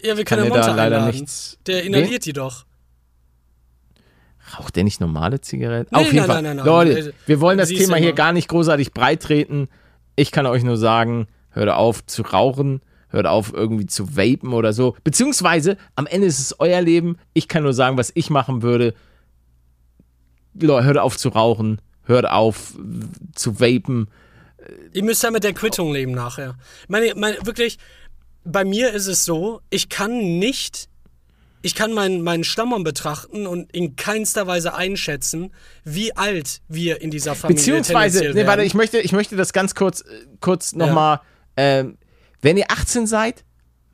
Ja, wir Kann können dir Monte da leider einladen. nichts. Der inhaliert die doch. Raucht der nicht normale Zigaretten? Nee, Auf jeden nein, Fall. nein, nein. Leute, Also, wir wollen das siehst Thema hier gar nicht großartig breit treten. Ich kann euch nur sagen, hört auf zu rauchen, hört auf irgendwie zu vapen oder so. Beziehungsweise, am Ende ist es euer Leben. Ich kann nur sagen, was ich machen würde. Hört auf zu rauchen, hört auf zu vapen. Ihr müsst ja mit der Quittung leben nachher. Meine, meine, wirklich, bei mir ist es so, ich kann nicht, ich kann meinen, meinen Stammbaum betrachten und in keinster Weise einschätzen, wie alt wir in dieser Familie Beziehungsweise, tendenziell nee, warte, ich möchte, ich möchte das ganz kurz, äh, kurz nochmal, ähm, wenn ihr 18 seid,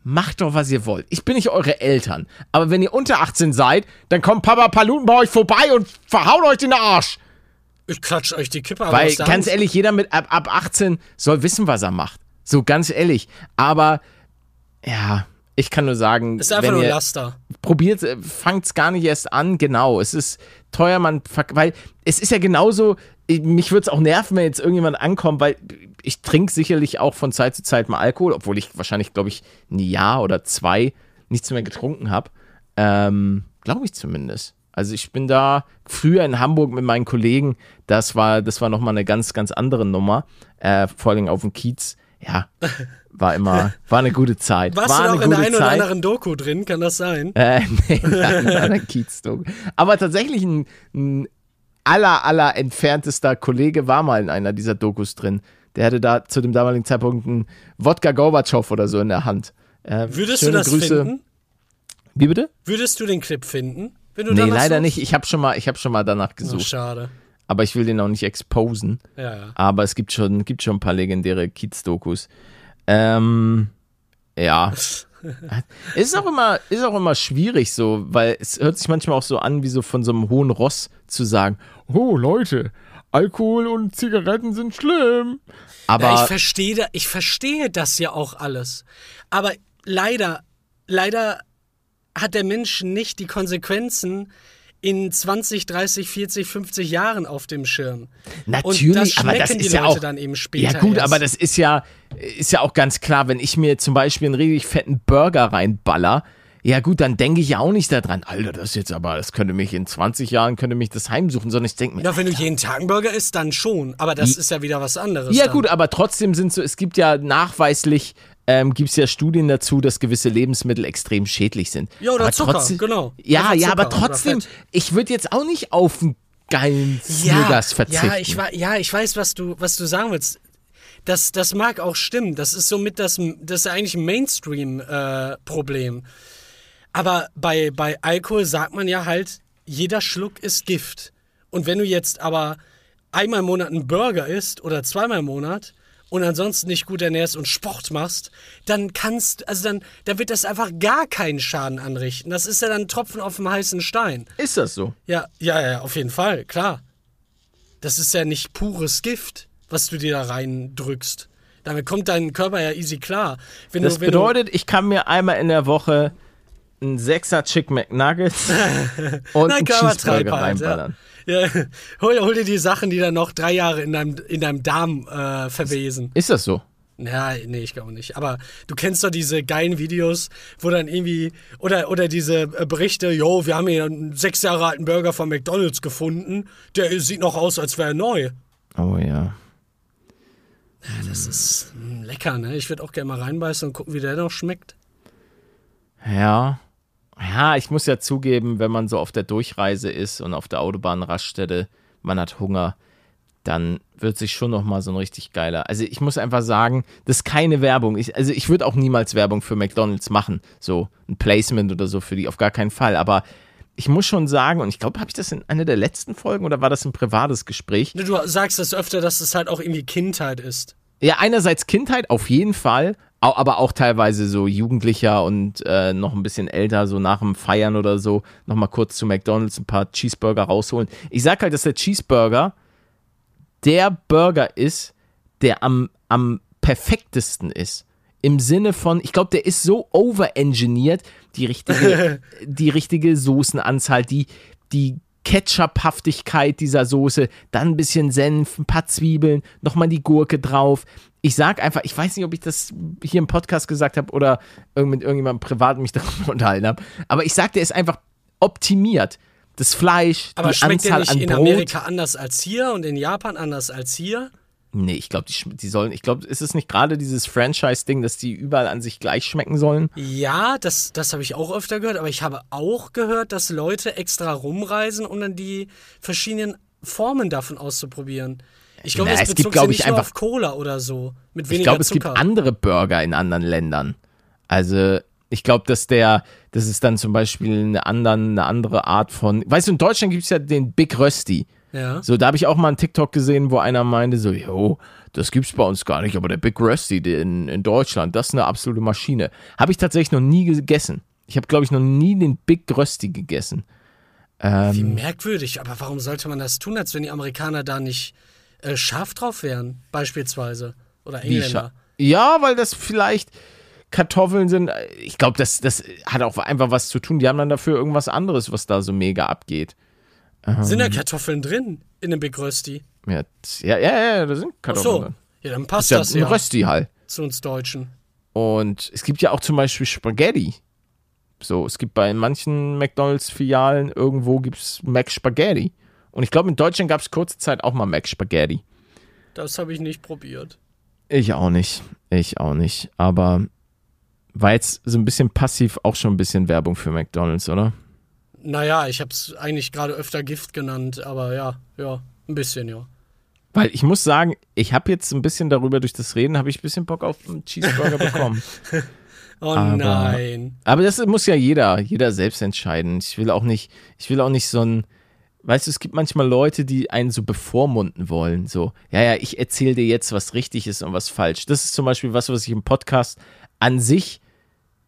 macht doch, was ihr wollt. Ich bin nicht eure Eltern. Aber wenn ihr unter 18 seid, dann kommt Papa Paluten bei euch vorbei und verhaut euch den Arsch. Ich klatsch euch die Kippe Weil, aus der ganz Hand. ehrlich, jeder mit ab, ab 18 soll wissen, was er macht. So, ganz ehrlich. Aber, ja, ich kann nur sagen, ist einfach wenn nur ihr, Laster. probiert, äh, fangt's gar nicht erst an. Genau, es ist teuer, man, weil es ist ja genauso, ich- mich würde es auch nerven, wenn jetzt irgendjemand ankommt, weil ich trinke sicherlich auch von Zeit zu Zeit mal Alkohol, obwohl ich wahrscheinlich, glaube ich, ein Jahr oder zwei nichts mehr getrunken habe. Ähm, glaube ich zumindest. Also ich bin da früher in Hamburg mit meinen Kollegen, das war, das war nochmal eine ganz, ganz andere Nummer. Äh, vor allem auf dem Kiez. Ja, war immer, war eine gute Zeit. Warst war du noch in der einen oder anderen Doku drin? Kann das sein? Äh, nee, nein, nein, Kiezdoku. Aber tatsächlich ein, ein aller, aller entferntester Kollege war mal in einer dieser Dokus drin. Der hatte da zu dem damaligen Zeitpunkt einen Wodka Gorbatschow oder so in der Hand. Äh, Würdest du das Grüße. finden? Wie bitte? Würdest du den Clip finden? Wenn du Nee, leider suchst? nicht. Ich habe schon mal, ich habe schon mal danach Oh, gesucht, schade. aber ich will den auch nicht exposen. Ja, ja. Aber es gibt schon, gibt schon ein paar legendäre Kiez-Dokus. Ähm, ja. ist auch immer, ist auch immer schwierig so, weil es hört sich manchmal auch so an, wie so von so einem hohen Ross zu sagen, oh Leute, Alkohol und Zigaretten sind schlimm. Aber Ja, ich verstehe, ich verstehe das ja auch alles. Aber leider, leider hat der Mensch nicht die Konsequenzen in 20, 30, 40, 50 Jahren auf dem Schirm. Natürlich, das aber das ist ja auch- dann eben später. ja gut, erst. aber das ist ja, ist ja auch ganz klar, wenn ich mir zum Beispiel einen richtig fetten Burger reinballer, ja gut, dann denke ich ja auch nicht daran, Alter, das ist jetzt aber, das könnte mich in 20 Jahren, könnte mich das heimsuchen, sondern ich denke mir, Ja, wenn du jeden Tag einen Burger isst, dann schon. Aber das ist ja wieder was anderes. Ja, dann. gut, aber trotzdem sind so, es gibt ja nachweislich, ähm, gibt es ja Studien dazu, dass gewisse Lebensmittel extrem schädlich sind. Ja, oder aber Zucker, trotzdem, genau. Ja, Einfach ja, aber Zucker trotzdem, ich würde jetzt auch nicht auf einen geilen Snickers verzichten. Ja, ich, ja, ich weiß, was du, was du sagen willst. Das, das mag auch stimmen. Das ist somit das, das ist eigentlich ein Mainstream-Problem. Aber bei, bei Alkohol sagt man ja halt, jeder Schluck ist Gift. Und wenn du jetzt aber einmal im Monat einen Burger isst oder zweimal im Monat und ansonsten nicht gut ernährst und Sport machst, dann kannst, also dann, dann wird das einfach gar keinen Schaden anrichten. Das ist ja dann ein Tropfen auf dem heißen Stein. Ist das so? Ja, ja, ja, auf jeden Fall, klar. Das ist ja nicht pures Gift, was du dir da reindrückst. Damit kommt dein Körper ja easy klar. Wenn Das du, bedeutet, ich kann mir einmal in der Woche einen Sechser Chick McNuggets und Nein, einen Cheeseburger halt, reinballern. Ja. Ja, hol, hol dir die Sachen, die dann noch drei Jahre in deinem, in deinem Darm äh, verwesen. Ist das so? Ja, nee, ich glaube nicht. Aber du kennst doch diese geilen Videos, wo dann irgendwie, oder, oder diese äh, Berichte, yo, wir haben hier einen sechs Jahre alten Burger von McDonalds gefunden, der sieht noch aus, als wäre er neu. Oh ja. Das ist mm, lecker, ne? Ich würde auch gerne mal reinbeißen und gucken, wie der noch schmeckt. Ja. Ja, ich muss ja zugeben, wenn man so auf der Durchreise ist und auf der Autobahnraststätte, man hat Hunger, dann wird sich schon noch mal so ein richtig geiler. Also ich muss einfach sagen, das ist keine Werbung. Ich, also ich würde auch niemals Werbung für McDonald's machen, so ein Placement oder so für die, auf gar keinen Fall. Aber ich muss schon sagen, und ich glaube, habe ich das in einer der letzten Folgen oder war das ein privates Gespräch? Ne, Du sagst das öfter, dass es halt auch irgendwie Kindheit ist. Ja, einerseits Kindheit auf jeden Fall, aber auch teilweise so Jugendlicher und äh, noch ein bisschen älter, so nach dem Feiern oder so, nochmal kurz zu McDonalds ein paar Cheeseburger rausholen. Ich sag halt, dass der Cheeseburger der Burger ist, der am, am perfektesten ist. Im Sinne von, ich glaube, der ist so overengineert, die richtige, die richtige Soßenanzahl, die, die Ketchup-Haftigkeit dieser Soße, dann ein bisschen Senf, ein paar Zwiebeln, nochmal die Gurke drauf. Ich sag einfach, ich weiß nicht, ob ich das hier im Podcast gesagt habe oder mit irgendjemandem privat mich darüber unterhalten habe, aber ich sag, der ist einfach optimiert. das Fleisch, Aber die schmeckt der Anzahl nicht an in Brot. Amerika anders als hier und in Japan anders als hier? Nee, ich glaube, die, die sollen, ich glaube, ist es nicht gerade dieses Franchise-Ding, dass die überall an sich gleich schmecken sollen? Ja, das, das habe ich auch öfter gehört, aber ich habe auch gehört, dass Leute extra rumreisen, um dann die verschiedenen Formen davon auszuprobieren. Ich glaube, das es gibt, bezog glaub sich ich, nicht einfach- auf Cola oder so. Mit Ich weniger glaube, es gibt andere Burger in anderen Ländern. Also, ich glaube, dass der, das ist dann zum Beispiel eine, anderen, eine andere Art von. Weißt du, in Deutschland gibt es ja den Big Rösti. ja. So, da habe ich auch mal einen TikTok gesehen, wo einer meinte, so, jo, das gibt's bei uns gar nicht, aber der Big Rusty in, in Deutschland, das ist eine absolute Maschine. Habe ich tatsächlich noch nie gegessen. Ich habe, glaube ich, noch nie den Big Rusty gegessen. Wie Ähm. merkwürdig, aber warum sollte man das tun, als wenn die Amerikaner da nicht äh, scharf drauf wären, beispielsweise? Oder Engländer? Ja, weil das vielleicht Kartoffeln sind. Ich glaube, das, das hat auch einfach was zu tun. Die haben dann dafür irgendwas anderes, was da so mega abgeht. Sind Ähm. da Kartoffeln drin in dem Big Rösti? Ja, ja, ja, ja da sind Ach Kartoffeln so. drin. Ja, dann Ist passt ja das ein ja Rösti halt. zu uns Deutschen. Und es gibt ja auch zum Beispiel Spaghetti. So, es gibt bei manchen McDonalds-Filialen irgendwo gibt's Mac Spaghetti. Und ich glaube, in Deutschland gab es kurze Zeit auch mal Mac Spaghetti. Das habe ich nicht probiert. Ich auch nicht. Ich auch nicht. Aber war jetzt so ein bisschen passiv auch schon ein bisschen Werbung für McDonalds, oder? Naja, ich habe es eigentlich gerade öfter Gift genannt, aber ja, ja, ein bisschen, ja. Weil ich muss sagen, ich habe jetzt ein bisschen darüber durch das Reden, habe ich ein bisschen Bock auf einen Cheeseburger bekommen. Oh Aber- nein. Aber das muss ja jeder, jeder selbst entscheiden. Ich will auch nicht, ich will auch nicht so ein, weißt du, es gibt manchmal Leute, die einen so bevormunden wollen. So, ja, ja, ich erzähle dir jetzt, was richtig ist und was falsch. Das ist zum Beispiel was, was ich im Podcast an sich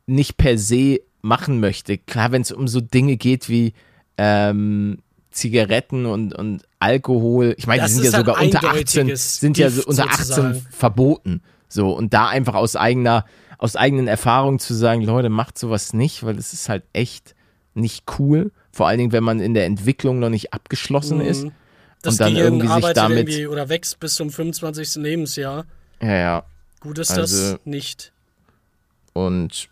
nicht per se machen möchte. Klar, wenn es um so Dinge geht wie ähm, Zigaretten und, und Alkohol. Ich meine, die sind ja sogar unter 18, eindeutiges sind ja so unter 18 sozusagen. verboten. So, und da einfach aus eigener, aus eigenen Erfahrungen zu sagen, Leute, macht sowas nicht, weil es ist halt echt nicht cool. Vor allen Dingen, wenn man in der Entwicklung noch nicht abgeschlossen ist. Mhm. Das Und dann Gehirn irgendwie sich arbeitet damit- irgendwie oder wächst bis zum 25. Lebensjahr. Ja, ja. Gut ist Also- das nicht. Und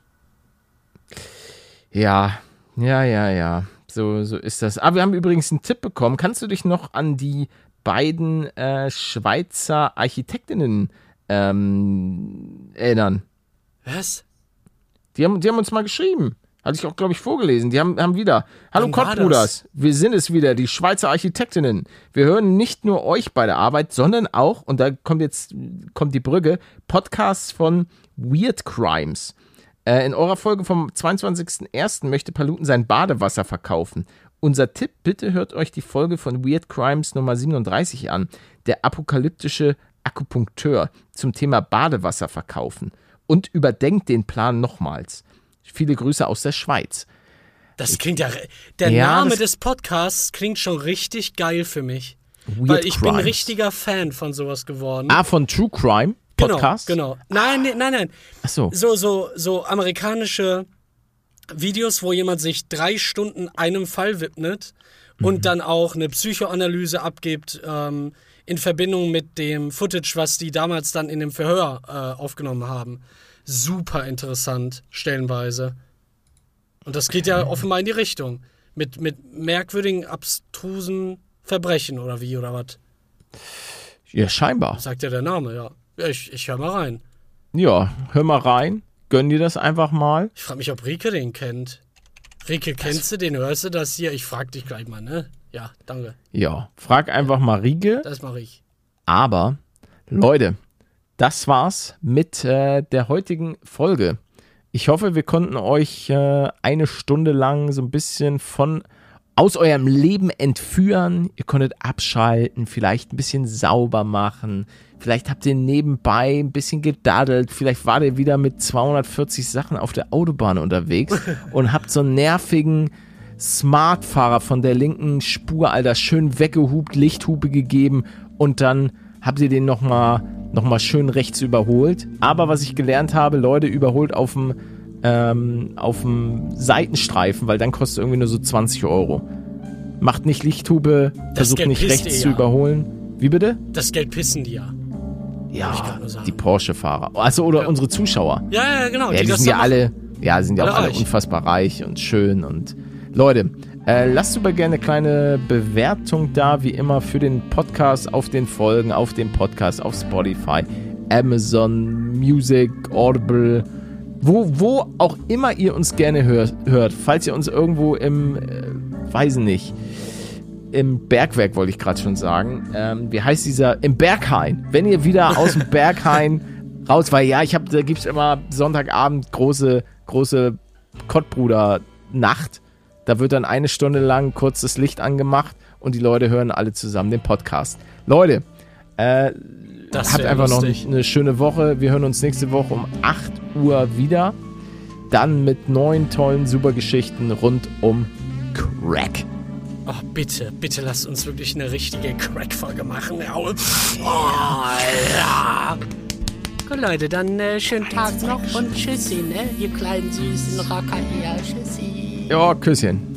ja, ja, ja, ja. So, so ist das. Ah, wir haben übrigens einen Tipp bekommen. Kannst du dich noch an die beiden äh, Schweizer Architektinnen ähm, erinnern? Was? Die haben, die haben uns mal geschrieben. Hatte ich auch, glaube ich, vorgelesen. Die haben, haben wieder. Hallo Kottbruders, wir sind es wieder, die Schweizer Architektinnen. Wir hören nicht nur euch bei der Arbeit, sondern auch, und da kommt jetzt kommt die Brücke, Podcasts von Weird Crimes. Äh, in eurer Folge vom 22.01. möchte Paluten sein Badewasser verkaufen. Unser Tipp, bitte hört euch die Folge von Weird Crimes Nummer 37 an. Der apokalyptische Akupunkteur zum Thema Badewasser verkaufen. Und überdenkt den Plan nochmals. Viele Grüße aus der Schweiz. Das klingt ja. Der Ja, Name des Podcasts klingt schon richtig geil für mich. Weird weil ich bin Crimes. richtiger Fan von sowas geworden. Ah, von True Crime Podcast? Genau, genau. Nein, nee, nein, nein. Ach so. So, so, so amerikanische Videos, wo jemand sich drei Stunden einem Fall widmet Mhm. und dann auch eine Psychoanalyse abgibt ähm, in Verbindung mit dem Footage, was die damals dann in dem Verhör äh, aufgenommen haben. Super interessant, stellenweise. Und das geht ja offenbar in die Richtung. Mit, mit merkwürdigen, abstrusen Verbrechen oder wie oder was? Ja, scheinbar. Sagt ja der Name, ja. ja ich, ich höre mal rein. Ja, hör mal rein. Gönn dir das einfach mal. Ich frage mich, ob Rike den kennt. Rike, kennst du den? Hörst du das hier? Ich frag dich gleich mal, ne? Ja, danke. Ja, frag einfach mal Riege. Das mache ich. Aber, Leute, das war's mit äh, der heutigen Folge. Ich hoffe, wir konnten euch äh, eine Stunde lang so ein bisschen von aus eurem Leben entführen. Ihr konntet abschalten, vielleicht ein bisschen sauber machen. Vielleicht habt ihr nebenbei ein bisschen gedaddelt. Vielleicht wart ihr wieder mit 240 Sachen auf der Autobahn unterwegs und habt so einen nervigen Smartfahrer von der linken Spur, Alter, schön weggehupt, Lichthupe gegeben und dann habt ihr den nochmal noch mal schön rechts überholt. Aber was ich gelernt habe, Leute, überholt auf dem ähm, auf dem Seitenstreifen, weil dann kostet irgendwie nur so 20 Euro. Macht nicht Lichthupe, versucht Geld nicht rechts zu ja. überholen. Wie bitte? Das Geld pissen die ja. Ja, die Porsche-Fahrer. Also oder Ja. unsere Zuschauer. Ja, ja, genau. Ja, die das sind ja alle, ja, sind ja auch Alle reich. unfassbar reich und schön und Leute, Äh, lasst super gerne eine kleine Bewertung da, wie immer, für den Podcast, auf den Folgen, auf dem Podcast, auf Spotify, Amazon, Music, Audible, wo, wo auch immer ihr uns gerne hör, hört. Falls ihr uns irgendwo im, äh, weiß nicht, im Bergwerk, wollte ich gerade schon sagen. Ähm, wie heißt dieser? Im Berghain. Wenn ihr wieder aus dem Berghain raus, weil ja, ich habe, da gibt es immer Sonntagabend große, große Kottbruder-Nacht. Da wird dann eine Stunde lang kurz das Licht angemacht und die Leute hören alle zusammen den Podcast. Leute, äh, habt einfach lustig. noch eine schöne Woche. Wir hören uns nächste Woche um 8 Uhr wieder. Dann mit neun tollen Supergeschichten rund um Crack. Oh, bitte, bitte lasst uns wirklich eine richtige Crack-Folge machen. Oh, ja. Gut, Leute, dann äh, schönen Tag noch und tschüssi, ne? Ihr kleinen süßen Rocker hier. Tschüssi. Ja, Küsschen.